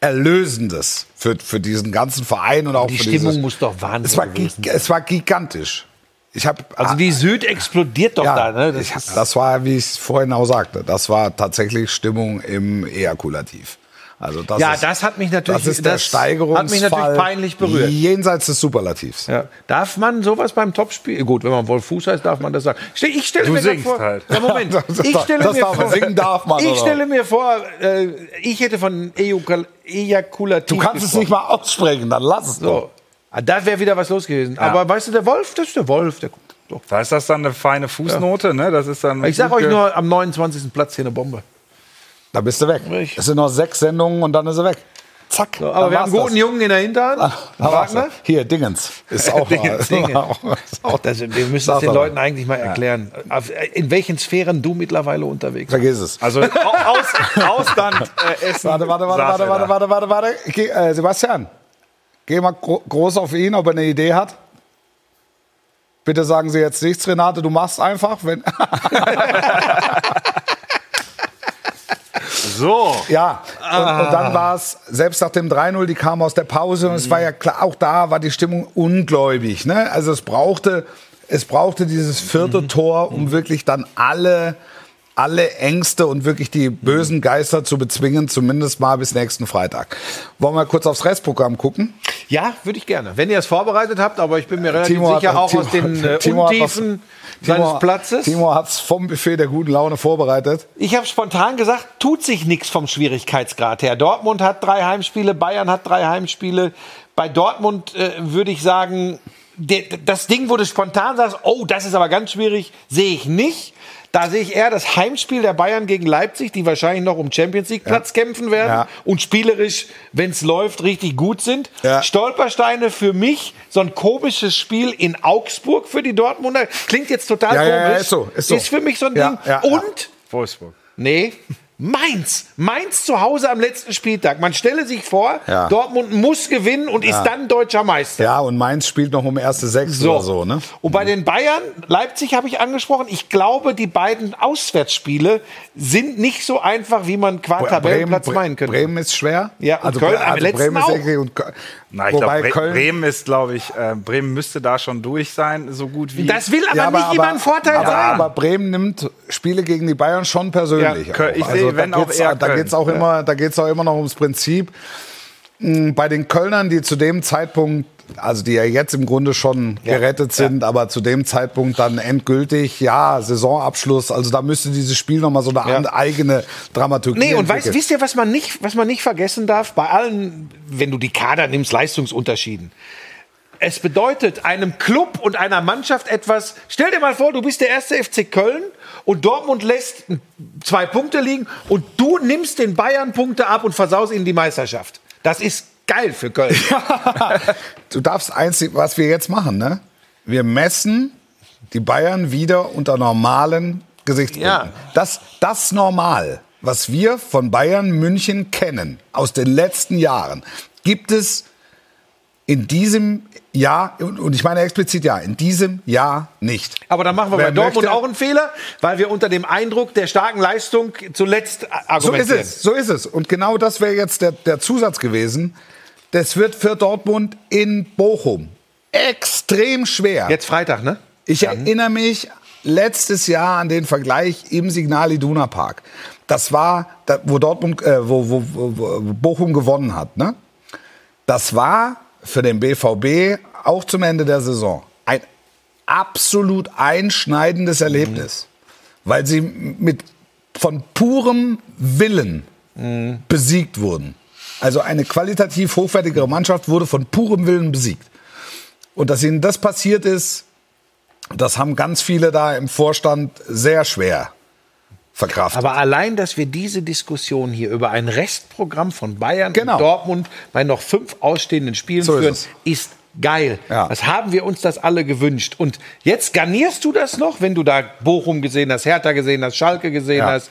[SPEAKER 1] Erlösendes für, für diesen ganzen Verein und auch
[SPEAKER 2] Die
[SPEAKER 1] für
[SPEAKER 2] Stimmung
[SPEAKER 1] dieses,
[SPEAKER 2] muss doch Wahnsinn
[SPEAKER 1] es war,
[SPEAKER 2] gewesen
[SPEAKER 1] gi- es war gigantisch. Ich habe
[SPEAKER 2] Also die Süd explodiert doch
[SPEAKER 1] ja,
[SPEAKER 2] da. Ne?
[SPEAKER 1] ich, das war, wie ich es vorhin auch sagte, das war tatsächlich Stimmung im Ejakulativ. Also das
[SPEAKER 2] Ja,
[SPEAKER 1] ist,
[SPEAKER 2] das hat mich natürlich-
[SPEAKER 1] das ist der
[SPEAKER 2] das
[SPEAKER 1] Steigerungsfall
[SPEAKER 2] hat mich natürlich peinlich berührt.
[SPEAKER 1] Jenseits des Superlativs.
[SPEAKER 2] Ja. Darf man sowas beim Topspiel? Gut, wenn man Wolf Fuß heißt, darf man das sagen. Ich stelle
[SPEAKER 4] Du
[SPEAKER 2] mir vor.
[SPEAKER 4] halt.
[SPEAKER 2] Ja, Moment. <laughs>
[SPEAKER 1] Das
[SPEAKER 2] Ich stelle
[SPEAKER 1] das
[SPEAKER 2] mir vor.
[SPEAKER 1] Singen darf man,
[SPEAKER 2] Ich stelle mir vor, äh, ich hätte von Ejakul- Ejakulativ.
[SPEAKER 1] Du kannst es
[SPEAKER 2] gesprochen.
[SPEAKER 1] nicht mal aussprechen, dann lass es doch.
[SPEAKER 2] So. Ah, Da wäre wieder was los gewesen. Aber weißt du, der Wolf, das ist der Wolf. Der, so.
[SPEAKER 4] Da ist das dann eine feine Fußnote, ne? Das ist dann
[SPEAKER 2] Ich sag
[SPEAKER 4] gut
[SPEAKER 2] euch nur, am 29. Platz hier eine Bombe.
[SPEAKER 1] Da bist du weg.
[SPEAKER 2] Ich-
[SPEAKER 1] Es sind noch sechs Sendungen und dann ist er weg. Zack.
[SPEAKER 2] So, aber wir haben einen guten Jungen in der Hinterhand.
[SPEAKER 1] Wagner?
[SPEAKER 2] Wagner.
[SPEAKER 1] Hier, Dingens. Ist <laughs> auch
[SPEAKER 2] Dingens,
[SPEAKER 1] mal.
[SPEAKER 2] Dingens. <laughs>
[SPEAKER 1] Ist auch-
[SPEAKER 2] Das, wir müssen
[SPEAKER 1] Sag's
[SPEAKER 2] das den. Leuten eigentlich mal erklären. Auf- In welchen Sphären du mittlerweile unterwegs bist.
[SPEAKER 1] Vergiss es.
[SPEAKER 4] Also au- aus, Ausland äh, <laughs> essen.
[SPEAKER 1] Warte, warte, warte, warte, warte, warte, warte, warte. Geh, äh, Sebastian, geh mal gro groß auf ihn, ob er eine Idee hat. Bitte sagen Sie jetzt nichts, Renate, du machst einfach. Wenn
[SPEAKER 4] So.
[SPEAKER 1] ja, und, und dann war es, selbst nach dem 3-0, die kamen aus der Pause und es war ja klar, auch da war die Stimmung ungläubig. Ne? Also es brauchte, es brauchte dieses vierte Tor, um wirklich dann alle, alle Ängste und wirklich die bösen Geister zu bezwingen, zumindest mal bis nächsten Freitag. Wollen wir kurz aufs Restprogramm gucken?
[SPEAKER 2] Ja, würde ich gerne. Wenn ihr es vorbereitet habt, aber ich bin mir relativ
[SPEAKER 1] Timo hat-
[SPEAKER 2] sicher, auch
[SPEAKER 1] Timo-
[SPEAKER 2] aus den äh,
[SPEAKER 1] Timo hat was-
[SPEAKER 2] Untiefen seines Platzes.
[SPEAKER 1] Timo hat es vom Buffet der guten Laune vorbereitet.
[SPEAKER 2] Ich habe spontan gesagt, tut sich nichts vom Schwierigkeitsgrad her. Dortmund hat drei Heimspiele, Bayern hat drei Heimspiele. Bei Dortmund äh, würde ich sagen, das Ding, wo du spontan sagst, oh, das ist aber ganz schwierig, sehe ich nicht. Da sehe ich eher das Heimspiel der Bayern gegen Leipzig, die wahrscheinlich noch um Champions League Platz kämpfen werden
[SPEAKER 1] Ja.
[SPEAKER 2] und spielerisch, wenn es läuft, richtig gut sind.
[SPEAKER 1] Ja.
[SPEAKER 2] Stolpersteine für mich, so ein komisches Spiel in Augsburg für die Dortmunder. Klingt jetzt total
[SPEAKER 1] Ja, ja, ja,
[SPEAKER 2] komisch.
[SPEAKER 1] ist so, ist so.
[SPEAKER 2] für mich so ein
[SPEAKER 1] Ja,
[SPEAKER 2] Ding.
[SPEAKER 1] ja, ja.
[SPEAKER 2] und
[SPEAKER 4] Wolfsburg.
[SPEAKER 2] Nee, Mainz. Mainz zu Hause am letzten Spieltag. Man stelle sich vor,
[SPEAKER 1] Ja.
[SPEAKER 2] Dortmund muss gewinnen und ist dann deutscher Meister.
[SPEAKER 1] Ja, und Mainz spielt noch um erste Sechs oder so, ne?
[SPEAKER 2] Und bei den Bayern, Leipzig habe ich angesprochen, ich glaube, die beiden Auswärtsspiele sind nicht so einfach, wie man qua Tabellenplatz meinen könnte.
[SPEAKER 1] Bremen ist schwer.
[SPEAKER 2] Ja, und
[SPEAKER 1] also,
[SPEAKER 2] Köln
[SPEAKER 1] also
[SPEAKER 2] am letzten
[SPEAKER 1] Bremen ist
[SPEAKER 2] auch.
[SPEAKER 1] und Köln-
[SPEAKER 4] Na, ich
[SPEAKER 1] Wobei
[SPEAKER 4] glaube, Bre
[SPEAKER 1] Köln,
[SPEAKER 4] Bremen ist, glaube ich, äh, Bremen müsste da schon durch sein, so gut wie.
[SPEAKER 2] Das will aber
[SPEAKER 1] ja,
[SPEAKER 2] nicht immer ein Vorteil
[SPEAKER 1] aber,
[SPEAKER 2] sein.
[SPEAKER 1] aber Bremen nimmt Spiele gegen die Bayern schon persönlich.
[SPEAKER 4] Ja, Köln- ich
[SPEAKER 1] also,
[SPEAKER 4] sehe, wenn
[SPEAKER 1] da
[SPEAKER 4] auch eher
[SPEAKER 1] da geht's auch immer, da geht's auch immer noch ums Prinzip. Mm, Bei den Kölnern, die zu dem Zeitpunkt, also die ja jetzt im Grunde schon gerettet sind, aber zu dem Zeitpunkt dann endgültig, ja, Saisonabschluss, also da müsste dieses Spiel nochmal so eine
[SPEAKER 2] Ja.
[SPEAKER 1] eigene Dramaturgie
[SPEAKER 2] Nee, und weißt, wisst ihr, was man, nicht, was man nicht vergessen darf? Bei allen, wenn du die Kader nimmst, Leistungsunterschieden. Es bedeutet einem Club und einer Mannschaft etwas. Stell dir mal vor, du bist der erste FC Köln und Dortmund lässt zwei Punkte liegen und du nimmst den Bayern Punkte ab und versaust ihnen die Meisterschaft. Das ist geil für Köln. <laughs>
[SPEAKER 1] Du darfst eins, was wir jetzt machen, ne? Wir messen die Bayern wieder unter normalen Gesichtspunkten.
[SPEAKER 2] Ja.
[SPEAKER 1] Das, das Normal, was wir von Bayern München kennen, aus den letzten Jahren, gibt es in diesem Jahr, und ich meine explizit ja, in diesem Jahr nicht.
[SPEAKER 2] Aber dann machen wir
[SPEAKER 1] Wer
[SPEAKER 2] bei Dortmund
[SPEAKER 1] möchte-
[SPEAKER 2] auch einen Fehler, weil wir unter dem Eindruck der starken Leistung zuletzt
[SPEAKER 1] So ist
[SPEAKER 2] argumentieren.
[SPEAKER 1] es, so ist es. Und genau das wäre jetzt der, der Zusatz gewesen. Das wird für Dortmund in Bochum extrem schwer.
[SPEAKER 2] Jetzt Freitag, ne?
[SPEAKER 1] Ich erinnere mich letztes Jahr an den Vergleich im Signal Iduna Park. Das war, wo Dortmund, äh, wo, wo, wo, wo Bochum gewonnen hat. Ne? Das war für den BVB auch zum Ende der Saison ein absolut einschneidendes Erlebnis, weil sie mit von purem Willen besiegt wurden. Also eine qualitativ hochwertigere Mannschaft wurde von purem Willen besiegt. Und dass ihnen das passiert ist, das haben ganz viele da im Vorstand sehr schwer verkraftet.
[SPEAKER 2] Aber allein, dass wir diese Diskussion hier über ein Restprogramm von Bayern
[SPEAKER 1] Genau.
[SPEAKER 2] und Dortmund bei noch fünf ausstehenden Spielen
[SPEAKER 1] So ist
[SPEAKER 2] führen,
[SPEAKER 1] es.
[SPEAKER 2] ist geil.
[SPEAKER 1] Ja.
[SPEAKER 2] Was haben wir uns das alle gewünscht? Und jetzt garnierst du das noch, wenn du da Bochum gesehen hast, Hertha gesehen hast, Schalke gesehen
[SPEAKER 1] Ja.
[SPEAKER 2] hast,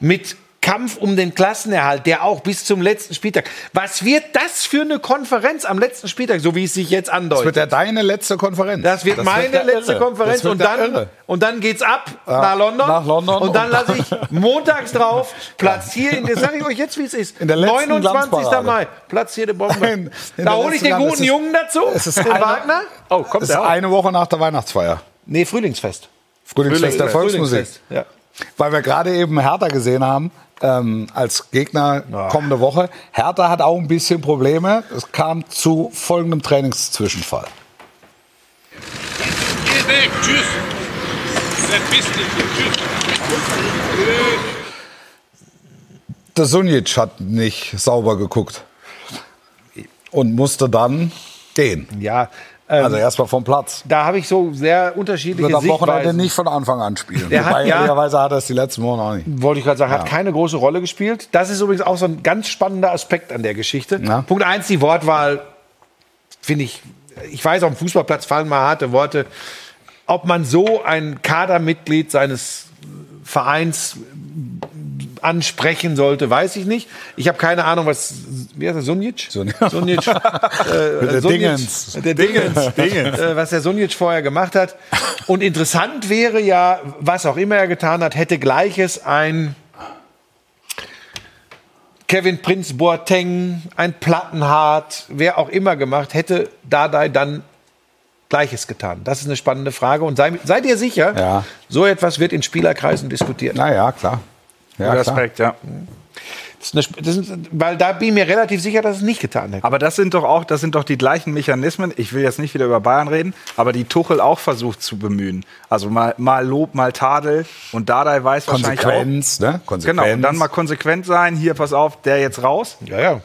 [SPEAKER 2] mit Kampf um den Klassenerhalt, der auch bis zum letzten Spieltag. Was wird das für eine Konferenz am letzten Spieltag, so wie es sich jetzt
[SPEAKER 1] Das
[SPEAKER 2] andeutet?
[SPEAKER 1] wird ja deine letzte Konferenz.
[SPEAKER 2] Das wird meine
[SPEAKER 1] der
[SPEAKER 2] letzte
[SPEAKER 1] Irre.
[SPEAKER 2] Konferenz
[SPEAKER 1] Das wird
[SPEAKER 2] und
[SPEAKER 1] der
[SPEAKER 2] dann,
[SPEAKER 1] Irre.
[SPEAKER 2] und dann geht's ab nach London.
[SPEAKER 1] nach London
[SPEAKER 2] Und dann lasse ich montags drauf, <laughs> platziere ihn, das sage ich euch jetzt, wie es ist.
[SPEAKER 1] In der letzten
[SPEAKER 2] 29.
[SPEAKER 1] Glanzparade.
[SPEAKER 2] Mai, platzierte Bombe.
[SPEAKER 1] Nein, in
[SPEAKER 2] da
[SPEAKER 1] der
[SPEAKER 2] hole ich den
[SPEAKER 1] Glanz-
[SPEAKER 2] guten Jungen dazu,
[SPEAKER 1] es ist
[SPEAKER 2] den
[SPEAKER 1] eine-
[SPEAKER 2] Wagner.
[SPEAKER 4] Oh, kommt
[SPEAKER 1] Das ist
[SPEAKER 4] der
[SPEAKER 1] eine Woche nach der Weihnachtsfeier.
[SPEAKER 2] Nee, Frühlingsfest.
[SPEAKER 1] Frühlingsfest der Volksmusik.
[SPEAKER 2] Frühlingsfest, Ja.
[SPEAKER 1] Weil wir gerade eben Hertha gesehen haben, ähm, als Gegner kommende Woche. Hertha hat auch ein bisschen Probleme. Es kam zu folgendem Trainingszwischenfall.
[SPEAKER 6] Geh weg, tschüss. Verpiss dich, tschüss.
[SPEAKER 1] Der Sunic hat nicht sauber geguckt und musste dann gehen.
[SPEAKER 2] Ja,
[SPEAKER 1] Also erstmal vom Platz.
[SPEAKER 2] da habe ich so sehr unterschiedliche
[SPEAKER 1] Wird am Wochenende nicht von Anfang an spielen.
[SPEAKER 2] Der hat
[SPEAKER 1] Wobei,
[SPEAKER 2] ja-
[SPEAKER 1] ehrlicherweise hat er es die letzten Monate auch nicht.
[SPEAKER 2] Wollte ich gerade sagen, hat keine große Rolle gespielt. Das ist übrigens auch so ein ganz spannender Aspekt an der Geschichte.
[SPEAKER 1] Ja.
[SPEAKER 2] Punkt eins, die Wortwahl, finde ich, ich weiß, auf dem Fußballplatz fallen mal harte Worte. Ob man so ein Kadermitglied seines Vereins ansprechen sollte, weiß ich nicht. Ich habe keine Ahnung, was, wie heißt <laughs> <laughs> der, Sunic?
[SPEAKER 1] Sunic.
[SPEAKER 2] Sunic, äh,
[SPEAKER 1] der
[SPEAKER 2] Sunic,
[SPEAKER 1] Dingens.
[SPEAKER 2] Der <laughs> Dingens, Äh, was der Sunic vorher gemacht hat. Und interessant wäre ja, was auch immer er getan hat, hätte Gleiches ein Kevin Prinz Boateng, ein Plattenhardt, wer auch immer gemacht, hätte Dardai dann Gleiches getan? Das ist eine spannende Frage. Und sei, seid ihr sicher,
[SPEAKER 1] Ja.
[SPEAKER 2] so etwas wird in Spielerkreisen diskutiert.
[SPEAKER 1] Naja, klar. Ja,
[SPEAKER 4] Guter
[SPEAKER 1] klar.
[SPEAKER 4] Ja.
[SPEAKER 2] Das ist eine, das ist, weil da bin ich mir relativ sicher, dass es nicht getan hätte.
[SPEAKER 4] Aber das sind doch auch, das sind doch die gleichen Mechanismen. Ich will jetzt nicht wieder über Bayern reden, aber die Tuchel auch versucht zu bemühen. Also mal, mal Lob, mal Tadel. Und Dardai weiß wahrscheinlich auch.
[SPEAKER 1] Konsequenz, ne? Konsequenz.
[SPEAKER 4] Genau, und dann mal konsequent sein. Hier, pass auf, der jetzt raus.
[SPEAKER 2] Ja, ja.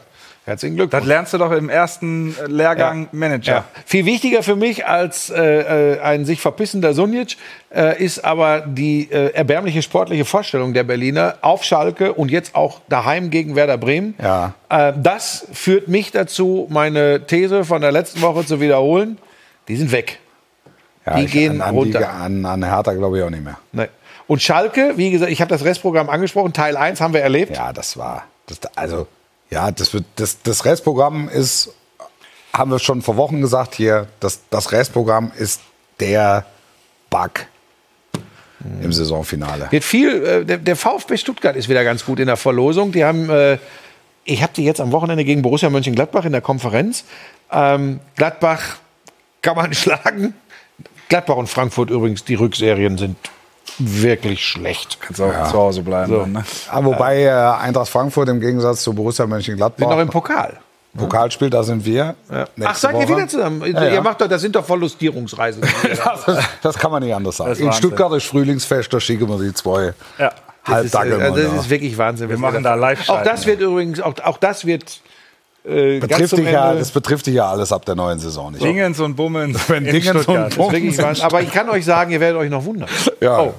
[SPEAKER 2] Herzlichen Glückwunsch.
[SPEAKER 4] Das lernst du doch im ersten äh, Lehrgang Manager.
[SPEAKER 2] Ja. Viel wichtiger für mich als äh, äh, ein sich verpissender Sunic äh, ist aber die äh, erbärmliche sportliche Vorstellung der Berliner auf Schalke und jetzt auch daheim gegen Werder Bremen.
[SPEAKER 1] Ja.
[SPEAKER 2] Äh, das führt mich dazu, meine These von der letzten Woche zu wiederholen. Die sind weg.
[SPEAKER 1] Ja,
[SPEAKER 2] die
[SPEAKER 1] ich-
[SPEAKER 2] gehen
[SPEAKER 1] an, an
[SPEAKER 2] runter.
[SPEAKER 1] Die, an, an Hertha glaube ich auch nicht mehr.
[SPEAKER 2] Nee. Und Schalke, wie gesagt, ich habe das Restprogramm angesprochen. Teil 1 haben wir erlebt.
[SPEAKER 1] Ja, das war. Das, also, ja, das, wird, das, das Restprogramm ist, haben wir schon vor Wochen gesagt hier, das, das Restprogramm ist der Bug im Saisonfinale.
[SPEAKER 2] Wird viel, äh, der, der VfB Stuttgart ist wieder ganz gut in der Verlosung. Die haben, äh, ich habe die jetzt am Wochenende gegen Borussia Mönchengladbach in der Konferenz. Ähm, Gladbach kann man <laughs> schlagen. Gladbach und Frankfurt übrigens, die Rückserien sind wirklich schlecht.
[SPEAKER 4] Kannst auch zu Hause bleiben. Dann, ne?
[SPEAKER 1] Wobei äh, Eintracht Frankfurt im Gegensatz zu Borussia
[SPEAKER 2] Sind noch
[SPEAKER 1] Mönchengladbach
[SPEAKER 2] im Pokal.
[SPEAKER 1] Pokalspiel, da sind wir.
[SPEAKER 2] Ach,
[SPEAKER 1] nächste
[SPEAKER 2] seid ihr
[SPEAKER 1] Woche.
[SPEAKER 2] wieder zusammen?
[SPEAKER 1] Ja, ja.
[SPEAKER 2] Ihr macht doch, das sind doch Verlustierungsreisen. <laughs>
[SPEAKER 1] Das, das kann man nicht anders sagen. In. Stuttgart ist Frühlingsfest, da schicken wir die zwei
[SPEAKER 4] Ja.
[SPEAKER 2] Das ist, äh,
[SPEAKER 1] Halbdackel.
[SPEAKER 2] das ist wirklich Wahnsinn.
[SPEAKER 4] Wir machen da
[SPEAKER 2] Auch
[SPEAKER 4] Live-Schalten.
[SPEAKER 2] das wird übrigens, auch, auch das wird äh,
[SPEAKER 1] betrifft dich ja, das betrifft dich ja alles ab der neuen Saison nicht.
[SPEAKER 4] Dingens und Bummens <laughs>
[SPEAKER 1] Wenn
[SPEAKER 4] in
[SPEAKER 1] Dingens und. Bummens-.
[SPEAKER 2] Aber ich kann euch sagen, ihr werdet euch noch wundern.
[SPEAKER 1] Ja.
[SPEAKER 2] Oh.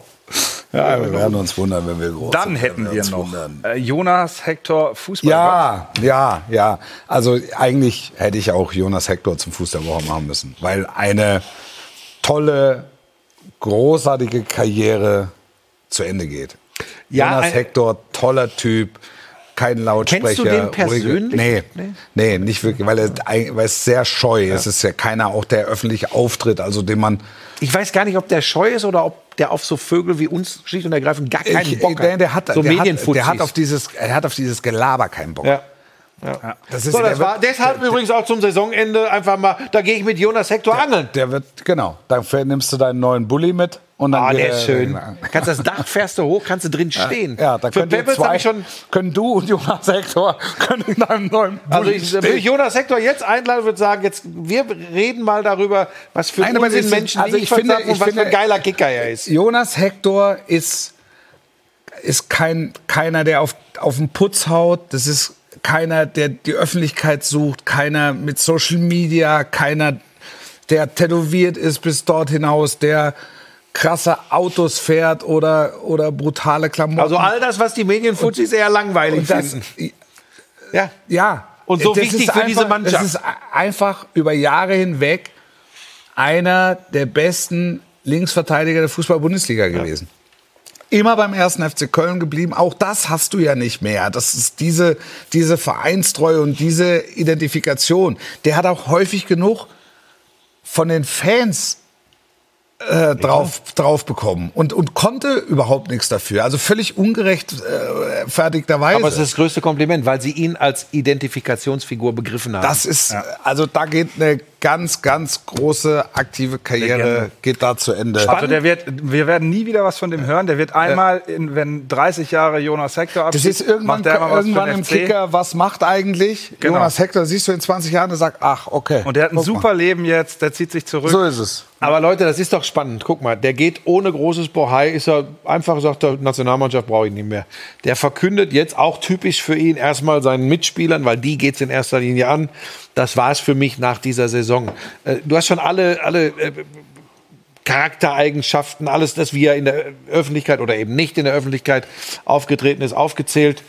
[SPEAKER 1] Ja, wir werden uns wundern, wenn wir groß
[SPEAKER 4] Dann
[SPEAKER 1] sind.
[SPEAKER 4] hätten wir
[SPEAKER 1] uns
[SPEAKER 4] noch
[SPEAKER 1] wundern.
[SPEAKER 4] äh, Jonas Hector Fußball.
[SPEAKER 1] Ja, ja, ja. Also eigentlich hätte ich auch Jonas Hector zum Fuß der Woche machen müssen, weil eine tolle, großartige Karriere zu Ende geht.
[SPEAKER 2] Ja,
[SPEAKER 1] Jonas Hector, toller Typ, kein Lautsprecher.
[SPEAKER 2] Kennst du den persönlich?
[SPEAKER 1] Nee,
[SPEAKER 2] Nee?
[SPEAKER 1] nee, nicht wirklich, weil er, weil ist sehr scheu. Es ist ja keiner, auch der öffentlich auftritt, also den man
[SPEAKER 2] Ich weiß gar nicht, ob der scheu ist oder ob der auf so Vögel wie uns schlicht und ergreifend gar keinen
[SPEAKER 1] Ich-
[SPEAKER 2] Bock
[SPEAKER 1] der,
[SPEAKER 2] hat.
[SPEAKER 1] der hat,
[SPEAKER 2] so
[SPEAKER 1] der, hat, der hat auf dieses, er hat auf dieses Gelaber keinen Bock.
[SPEAKER 2] ja.
[SPEAKER 1] Das ist,
[SPEAKER 2] So, das
[SPEAKER 1] der
[SPEAKER 2] war
[SPEAKER 1] wird-
[SPEAKER 2] deshalb übrigens auch zum Saisonende einfach mal, da gehe ich mit Jonas Hector angeln.
[SPEAKER 1] Der wird, genau. Dafür nimmst du deinen neuen Bulli mit und dann
[SPEAKER 2] Ah, der
[SPEAKER 1] er-
[SPEAKER 2] ist schön. <laughs> Kannst das Dach fährst du hoch, kannst du drin stehen.
[SPEAKER 1] Ja, da
[SPEAKER 2] Peppels hab
[SPEAKER 1] zwei,
[SPEAKER 2] schon.
[SPEAKER 1] können du und Jonas Hector <laughs> können in deinem neuen Bulli
[SPEAKER 2] Also ich, würde. Jonas Hector jetzt einladen würde sagen, jetzt wir reden mal darüber, was für
[SPEAKER 1] Nein,
[SPEAKER 2] Unsinn Menschen
[SPEAKER 1] also ich finde-
[SPEAKER 2] und
[SPEAKER 1] ich
[SPEAKER 2] was für ein
[SPEAKER 1] finde-
[SPEAKER 2] geiler Kicker er ist.
[SPEAKER 1] Jonas Hector ist, ist kein, keiner, der auf, auf den Putz haut. Das ist keiner, der die Öffentlichkeit sucht. Keiner mit Social Media. Keiner, der tätowiert ist bis dort hinaus. Der krasse Autos fährt oder, oder brutale Klamotten.
[SPEAKER 2] Also all das, was die Medienfuzis eher langweilig
[SPEAKER 1] das,
[SPEAKER 2] finden. Ja.
[SPEAKER 1] Ja.
[SPEAKER 2] Und so
[SPEAKER 1] Das
[SPEAKER 2] wichtig
[SPEAKER 1] ist
[SPEAKER 2] für diese
[SPEAKER 1] einfach-
[SPEAKER 2] Mannschaft.
[SPEAKER 1] Das ist einfach über Jahre hinweg einer der besten Linksverteidiger der Fußball-Bundesliga gewesen. immer beim ersten FC Köln geblieben. Auch das hast du ja nicht mehr. Das ist diese, diese Vereinstreue und diese Identifikation. Der hat auch häufig genug von den Fans äh, drauf, drauf bekommen und, und konnte überhaupt nichts dafür. Also völlig ungerechtfertigterweise.
[SPEAKER 2] Aber es ist das größte Kompliment, weil sie ihn als Identifikationsfigur begriffen haben.
[SPEAKER 1] Das ist, also da geht eine ganz, ganz große aktive Karriere geht da zu Ende.
[SPEAKER 4] Also der wird, wir werden nie wieder was von dem hören. Der wird einmal, in, wenn 30 Jahre Jonas Hector
[SPEAKER 1] Das
[SPEAKER 4] abschließt,
[SPEAKER 1] ist irgendwann,
[SPEAKER 4] macht der mal was
[SPEAKER 1] irgendwann im
[SPEAKER 4] FC.
[SPEAKER 1] Kicker, was macht eigentlich
[SPEAKER 4] Genau.
[SPEAKER 1] Jonas Hector? Siehst du in 20 Jahren und sagt, ach, okay.
[SPEAKER 4] Und der hat ein super
[SPEAKER 1] mal.
[SPEAKER 4] Leben jetzt, der zieht sich zurück.
[SPEAKER 1] So ist es.
[SPEAKER 2] Aber Leute, das ist doch spannend. Guck mal, der geht ohne großes Bohai, ist er einfach, sagt der Nationalmannschaft brauche ich nicht mehr. Der verkündet jetzt auch typisch für ihn erstmal seinen Mitspielern, weil die geht's in erster Linie an. Das war's für mich nach dieser Saison. Äh, Du hast schon alle, alle äh, Charaktereigenschaften, alles das, wie er in der Öffentlichkeit oder eben nicht in der Öffentlichkeit aufgetreten ist, aufgezählt.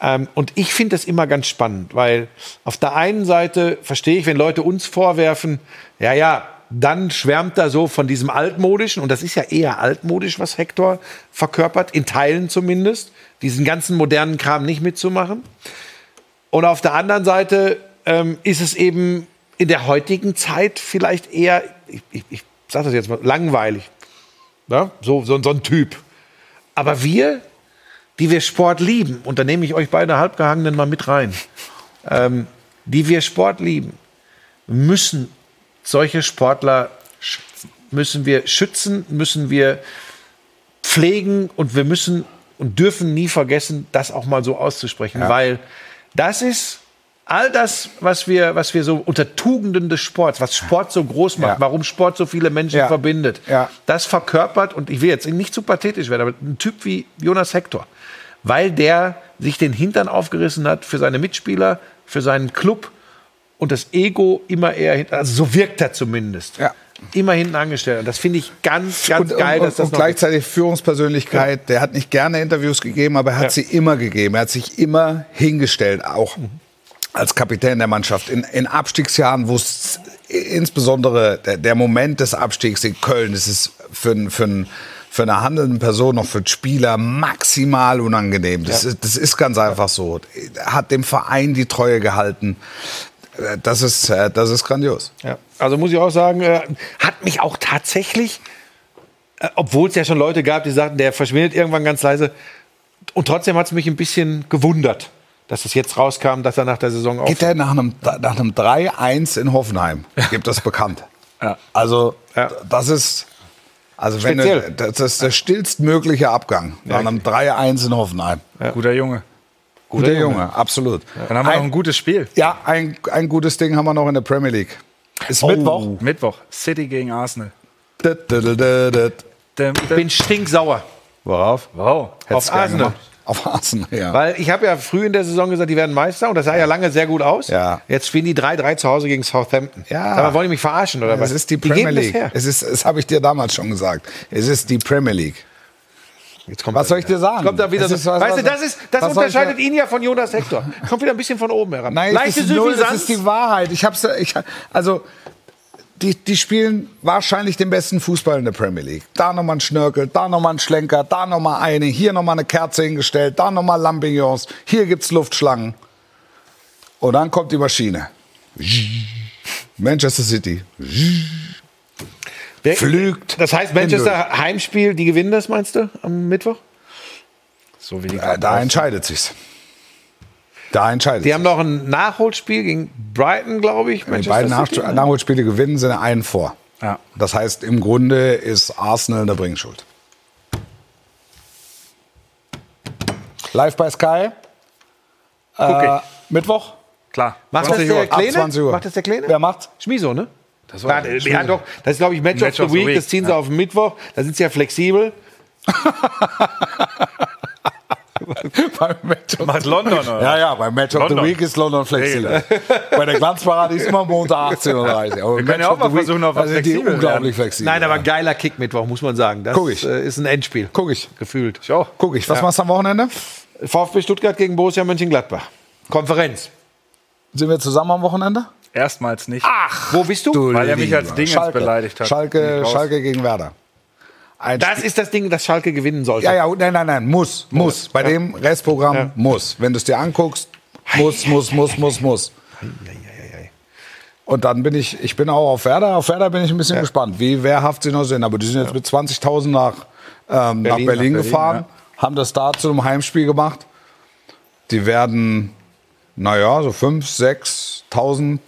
[SPEAKER 2] Ähm, und ich finde das immer ganz spannend, weil auf der einen Seite verstehe ich, wenn Leute uns vorwerfen, ja, ja, dann schwärmt er so von diesem altmodischen, und das ist ja eher altmodisch, was Hector verkörpert, in Teilen zumindest, diesen ganzen modernen Kram nicht mitzumachen. Und auf der anderen Seite ähm, ist es eben in der heutigen Zeit vielleicht eher, ich, ich, ich sage das jetzt mal, langweilig. Ja? So, so, so ein Typ. Aber wir, die wir Sport lieben, und da nehme ich euch beide Halbgehangenen mal mit rein, ähm, die wir Sport lieben, müssen solche Sportler müssen wir schützen, müssen wir pflegen und wir müssen und dürfen nie vergessen, das auch mal so auszusprechen, weil das ist all das, was wir, was wir so unter Tugenden des Sports, was Sport so groß macht,
[SPEAKER 1] Ja.
[SPEAKER 2] warum Sport so viele Menschen
[SPEAKER 1] Ja.
[SPEAKER 2] verbindet,
[SPEAKER 1] Ja.
[SPEAKER 2] das verkörpert, und ich will jetzt nicht zu pathetisch werden, aber ein Typ wie Jonas Hector, weil der sich den Hintern aufgerissen hat für seine Mitspieler, für seinen Club und das Ego immer eher hinten, also so wirkt er zumindest.
[SPEAKER 1] Ja.
[SPEAKER 2] Immer hinten angestellt. Und das finde ich ganz, ganz
[SPEAKER 1] und,
[SPEAKER 2] geil,
[SPEAKER 1] und,
[SPEAKER 2] dass das
[SPEAKER 1] und gleichzeitig Führungspersönlichkeit. Der hat nicht gerne Interviews gegeben, aber er hat
[SPEAKER 2] Ja.
[SPEAKER 1] sie immer gegeben. Er hat sich immer hingestellt, auch als Kapitän der Mannschaft. In, in Abstiegsjahren, wo es insbesondere der, der Moment des Abstiegs in Köln, das ist für, für, für eine handelnde Person, noch für den Spieler maximal unangenehm. Das, ist, das ist ganz einfach so. Hat dem Verein die Treue gehalten. Das ist, äh, das ist grandios.
[SPEAKER 2] Ja. Also muss ich auch sagen, äh, hat mich auch tatsächlich, äh, obwohl es ja schon Leute gab, die sagten, der verschwindet irgendwann ganz leise. Und trotzdem hat es mich ein bisschen gewundert, dass es jetzt rauskam, dass er nach der Saison
[SPEAKER 1] Geht
[SPEAKER 2] auf.
[SPEAKER 1] der nach einem, nach einem 3-1 in Hoffenheim? Gibt das bekannt.
[SPEAKER 4] Ja.
[SPEAKER 1] Also,
[SPEAKER 2] Ja.
[SPEAKER 1] das ist. Also, wenn du,
[SPEAKER 2] Speziell.
[SPEAKER 1] das ist der stillstmögliche Abgang. Nach einem 3-1 in Hoffenheim.
[SPEAKER 4] Guter Junge.
[SPEAKER 1] Guter Junge, absolut.
[SPEAKER 4] Dann haben wir noch ein
[SPEAKER 1] Ein,
[SPEAKER 4] gutes Spiel.
[SPEAKER 1] ja, ein, ein gutes Ding haben wir noch in der Premier League. Ist Mittwoch.
[SPEAKER 4] Mittwoch. City gegen Arsenal.
[SPEAKER 2] Ich bin stinksauer
[SPEAKER 1] Worauf?
[SPEAKER 4] Wow.
[SPEAKER 2] Auf Arsenal.
[SPEAKER 1] gemacht. Auf Arsenal, ja.
[SPEAKER 2] Weil ich habe ja früh in der Saison gesagt, die werden Meister und das sah ja lange sehr gut aus.
[SPEAKER 1] Ja.
[SPEAKER 2] Jetzt spielen die 3-3 zu Hause gegen Southampton.
[SPEAKER 1] Ja.
[SPEAKER 2] Mal, wollen die mich verarschen oder was?
[SPEAKER 1] es ist die Premier League. Es ist, das habe ich dir damals schon gesagt. Es ist die Premier League.
[SPEAKER 2] Jetzt kommt
[SPEAKER 1] Was soll ich dir sagen?
[SPEAKER 2] Kommt da wieder
[SPEAKER 1] Es
[SPEAKER 2] so,
[SPEAKER 1] ist was-
[SPEAKER 2] weißt du,
[SPEAKER 1] was-
[SPEAKER 2] das, ist, das unterscheidet ihn ja von Jonas Hector. Kommt wieder ein bisschen von oben heran.
[SPEAKER 1] Nein,
[SPEAKER 2] Leichte
[SPEAKER 1] das ist, null, das ist die Wahrheit. Ich hab's, ich, also, die, die spielen wahrscheinlich den besten Fußball in der Premier League. Da nochmal ein Schnörkel, da nochmal ein Schlenker, da nochmal eine, hier nochmal eine Kerze hingestellt, da nochmal Lampignons, hier gibt's Luftschlangen. Und dann kommt die Maschine. Manchester City.
[SPEAKER 2] Wer-
[SPEAKER 1] Flügt
[SPEAKER 2] Das heißt, Manchester Heimspiel, die gewinnen das, meinst du, am Mittwoch?
[SPEAKER 4] So wie die
[SPEAKER 1] Äh, da entscheidet sich's. Da entscheidet
[SPEAKER 2] Die haben noch ein Nachholspiel gegen Brighton, glaube ich.
[SPEAKER 1] Die
[SPEAKER 2] Manchester
[SPEAKER 1] beiden Nach
[SPEAKER 2] City?
[SPEAKER 1] Nachholspiele gewinnen, sind einen vor.
[SPEAKER 4] Ja.
[SPEAKER 1] Das heißt, im Grunde ist Arsenal in der Bringschuld. Live bei Sky. Äh. Mittwoch.
[SPEAKER 4] Klar.
[SPEAKER 2] Macht das
[SPEAKER 1] 20
[SPEAKER 2] der Kleine?
[SPEAKER 1] 20 Uhr.
[SPEAKER 2] Macht das der Kleine?
[SPEAKER 1] Wer macht's?
[SPEAKER 2] Schmiso, ne?
[SPEAKER 4] Das war
[SPEAKER 2] ja, ja, doch. Das ist, glaube ich, Match, of, the Week. Das ziehen sie auf den Mittwoch. Da sind sie ja flexibel. <laughs>
[SPEAKER 1] beim Match of
[SPEAKER 4] Macht London, oder?
[SPEAKER 1] Ja, ja, beim Match of
[SPEAKER 4] London.
[SPEAKER 1] the Week ist London flexibel. bei der Glanzparade ist immer Montag 18.30 Uhr. Aber
[SPEAKER 4] Wir können ja
[SPEAKER 1] Match
[SPEAKER 4] auch
[SPEAKER 1] of
[SPEAKER 4] mal
[SPEAKER 1] the Week,
[SPEAKER 4] versuchen, auf was
[SPEAKER 1] sind die
[SPEAKER 4] flexibel
[SPEAKER 1] unglaublich flexibel.
[SPEAKER 2] Nein, aber geiler Kick-Mittwoch, muss man sagen. Das
[SPEAKER 1] Guck ich.
[SPEAKER 2] äh, ist ein Endspiel.
[SPEAKER 1] Guck ich.
[SPEAKER 2] Gefühlt.
[SPEAKER 4] Ich auch.
[SPEAKER 1] Guck ich. Was machst du am Wochenende?
[SPEAKER 2] VfB Stuttgart gegen Borussia Mönchengladbach. Konferenz.
[SPEAKER 1] Sind wir zusammen am Wochenende?
[SPEAKER 4] Erstmals nicht.
[SPEAKER 2] Wo bist du?
[SPEAKER 1] Du
[SPEAKER 4] Weil er mich als Dingens
[SPEAKER 1] Schalke.
[SPEAKER 4] beleidigt hat.
[SPEAKER 1] Schalke. Schalke gegen Werder. Ein
[SPEAKER 2] Das
[SPEAKER 1] Spiel-
[SPEAKER 2] ist das Ding, das Schalke gewinnen sollte.
[SPEAKER 1] Ja, ja, nein, nein, nein, muss, muss. Bei dem Restprogramm
[SPEAKER 2] Ja.
[SPEAKER 1] muss. Wenn du es dir anguckst, muss, muss, muss, muss, muss. Und dann bin ich, ich bin auch auf Werder. Auf Werder bin ich ein bisschen gespannt, wie wehrhaft sie noch sind. Aber die sind jetzt mit 20.000 nach, ähm, nach
[SPEAKER 2] Berlin,
[SPEAKER 1] Berlin,
[SPEAKER 2] nach
[SPEAKER 1] gefahren, haben das da zu einem Heimspiel gemacht. Die werden, naja, so 5.000, 6.000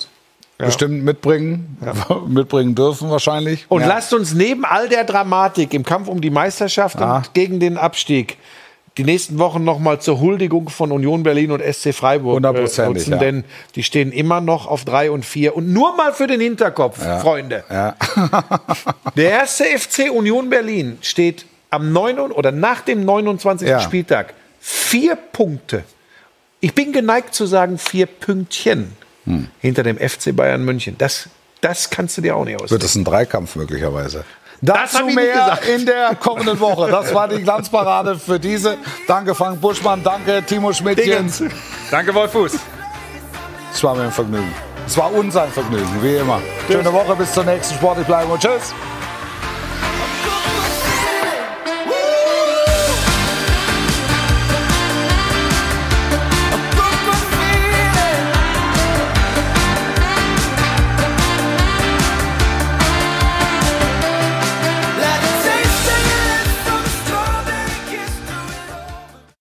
[SPEAKER 1] bestimmt mitbringen, <laughs> mitbringen dürfen wahrscheinlich.
[SPEAKER 2] Und
[SPEAKER 1] Ja.
[SPEAKER 2] lasst uns neben all der Dramatik im Kampf um die Meisterschaft
[SPEAKER 1] Ah.
[SPEAKER 2] und gegen den Abstieg die nächsten Wochen noch mal zur Huldigung von Union Berlin und SC Freiburg äh, nutzen,
[SPEAKER 1] ja.
[SPEAKER 2] denn die stehen immer noch auf drei und vier. Und nur mal für den Hinterkopf, Freunde.
[SPEAKER 1] Ja. <laughs>
[SPEAKER 2] Der erste FC Union Berlin steht am 9. oder nach dem 29.
[SPEAKER 1] Ja.
[SPEAKER 2] Spieltag vier Punkte. Ich bin geneigt zu sagen vier Pünktchen
[SPEAKER 1] Hm.
[SPEAKER 2] hinter dem FC Bayern München. Das, das kannst du dir auch nicht ausdenken.
[SPEAKER 1] Wird es ein Dreikampf möglicherweise.
[SPEAKER 2] Das
[SPEAKER 1] Dazu
[SPEAKER 2] ich nicht
[SPEAKER 1] mehr in der kommenden Woche. Das war die Glanzparade für diese. Danke Frank Buschmann, danke Timo Schmidtchen.
[SPEAKER 2] Dingens.
[SPEAKER 4] Danke, Wolf Fuß.
[SPEAKER 1] Es war mir ein Vergnügen. Es war uns ein Vergnügen, wie immer. Schöne Woche, bis zur nächsten Sportlich bleiben und tschüss.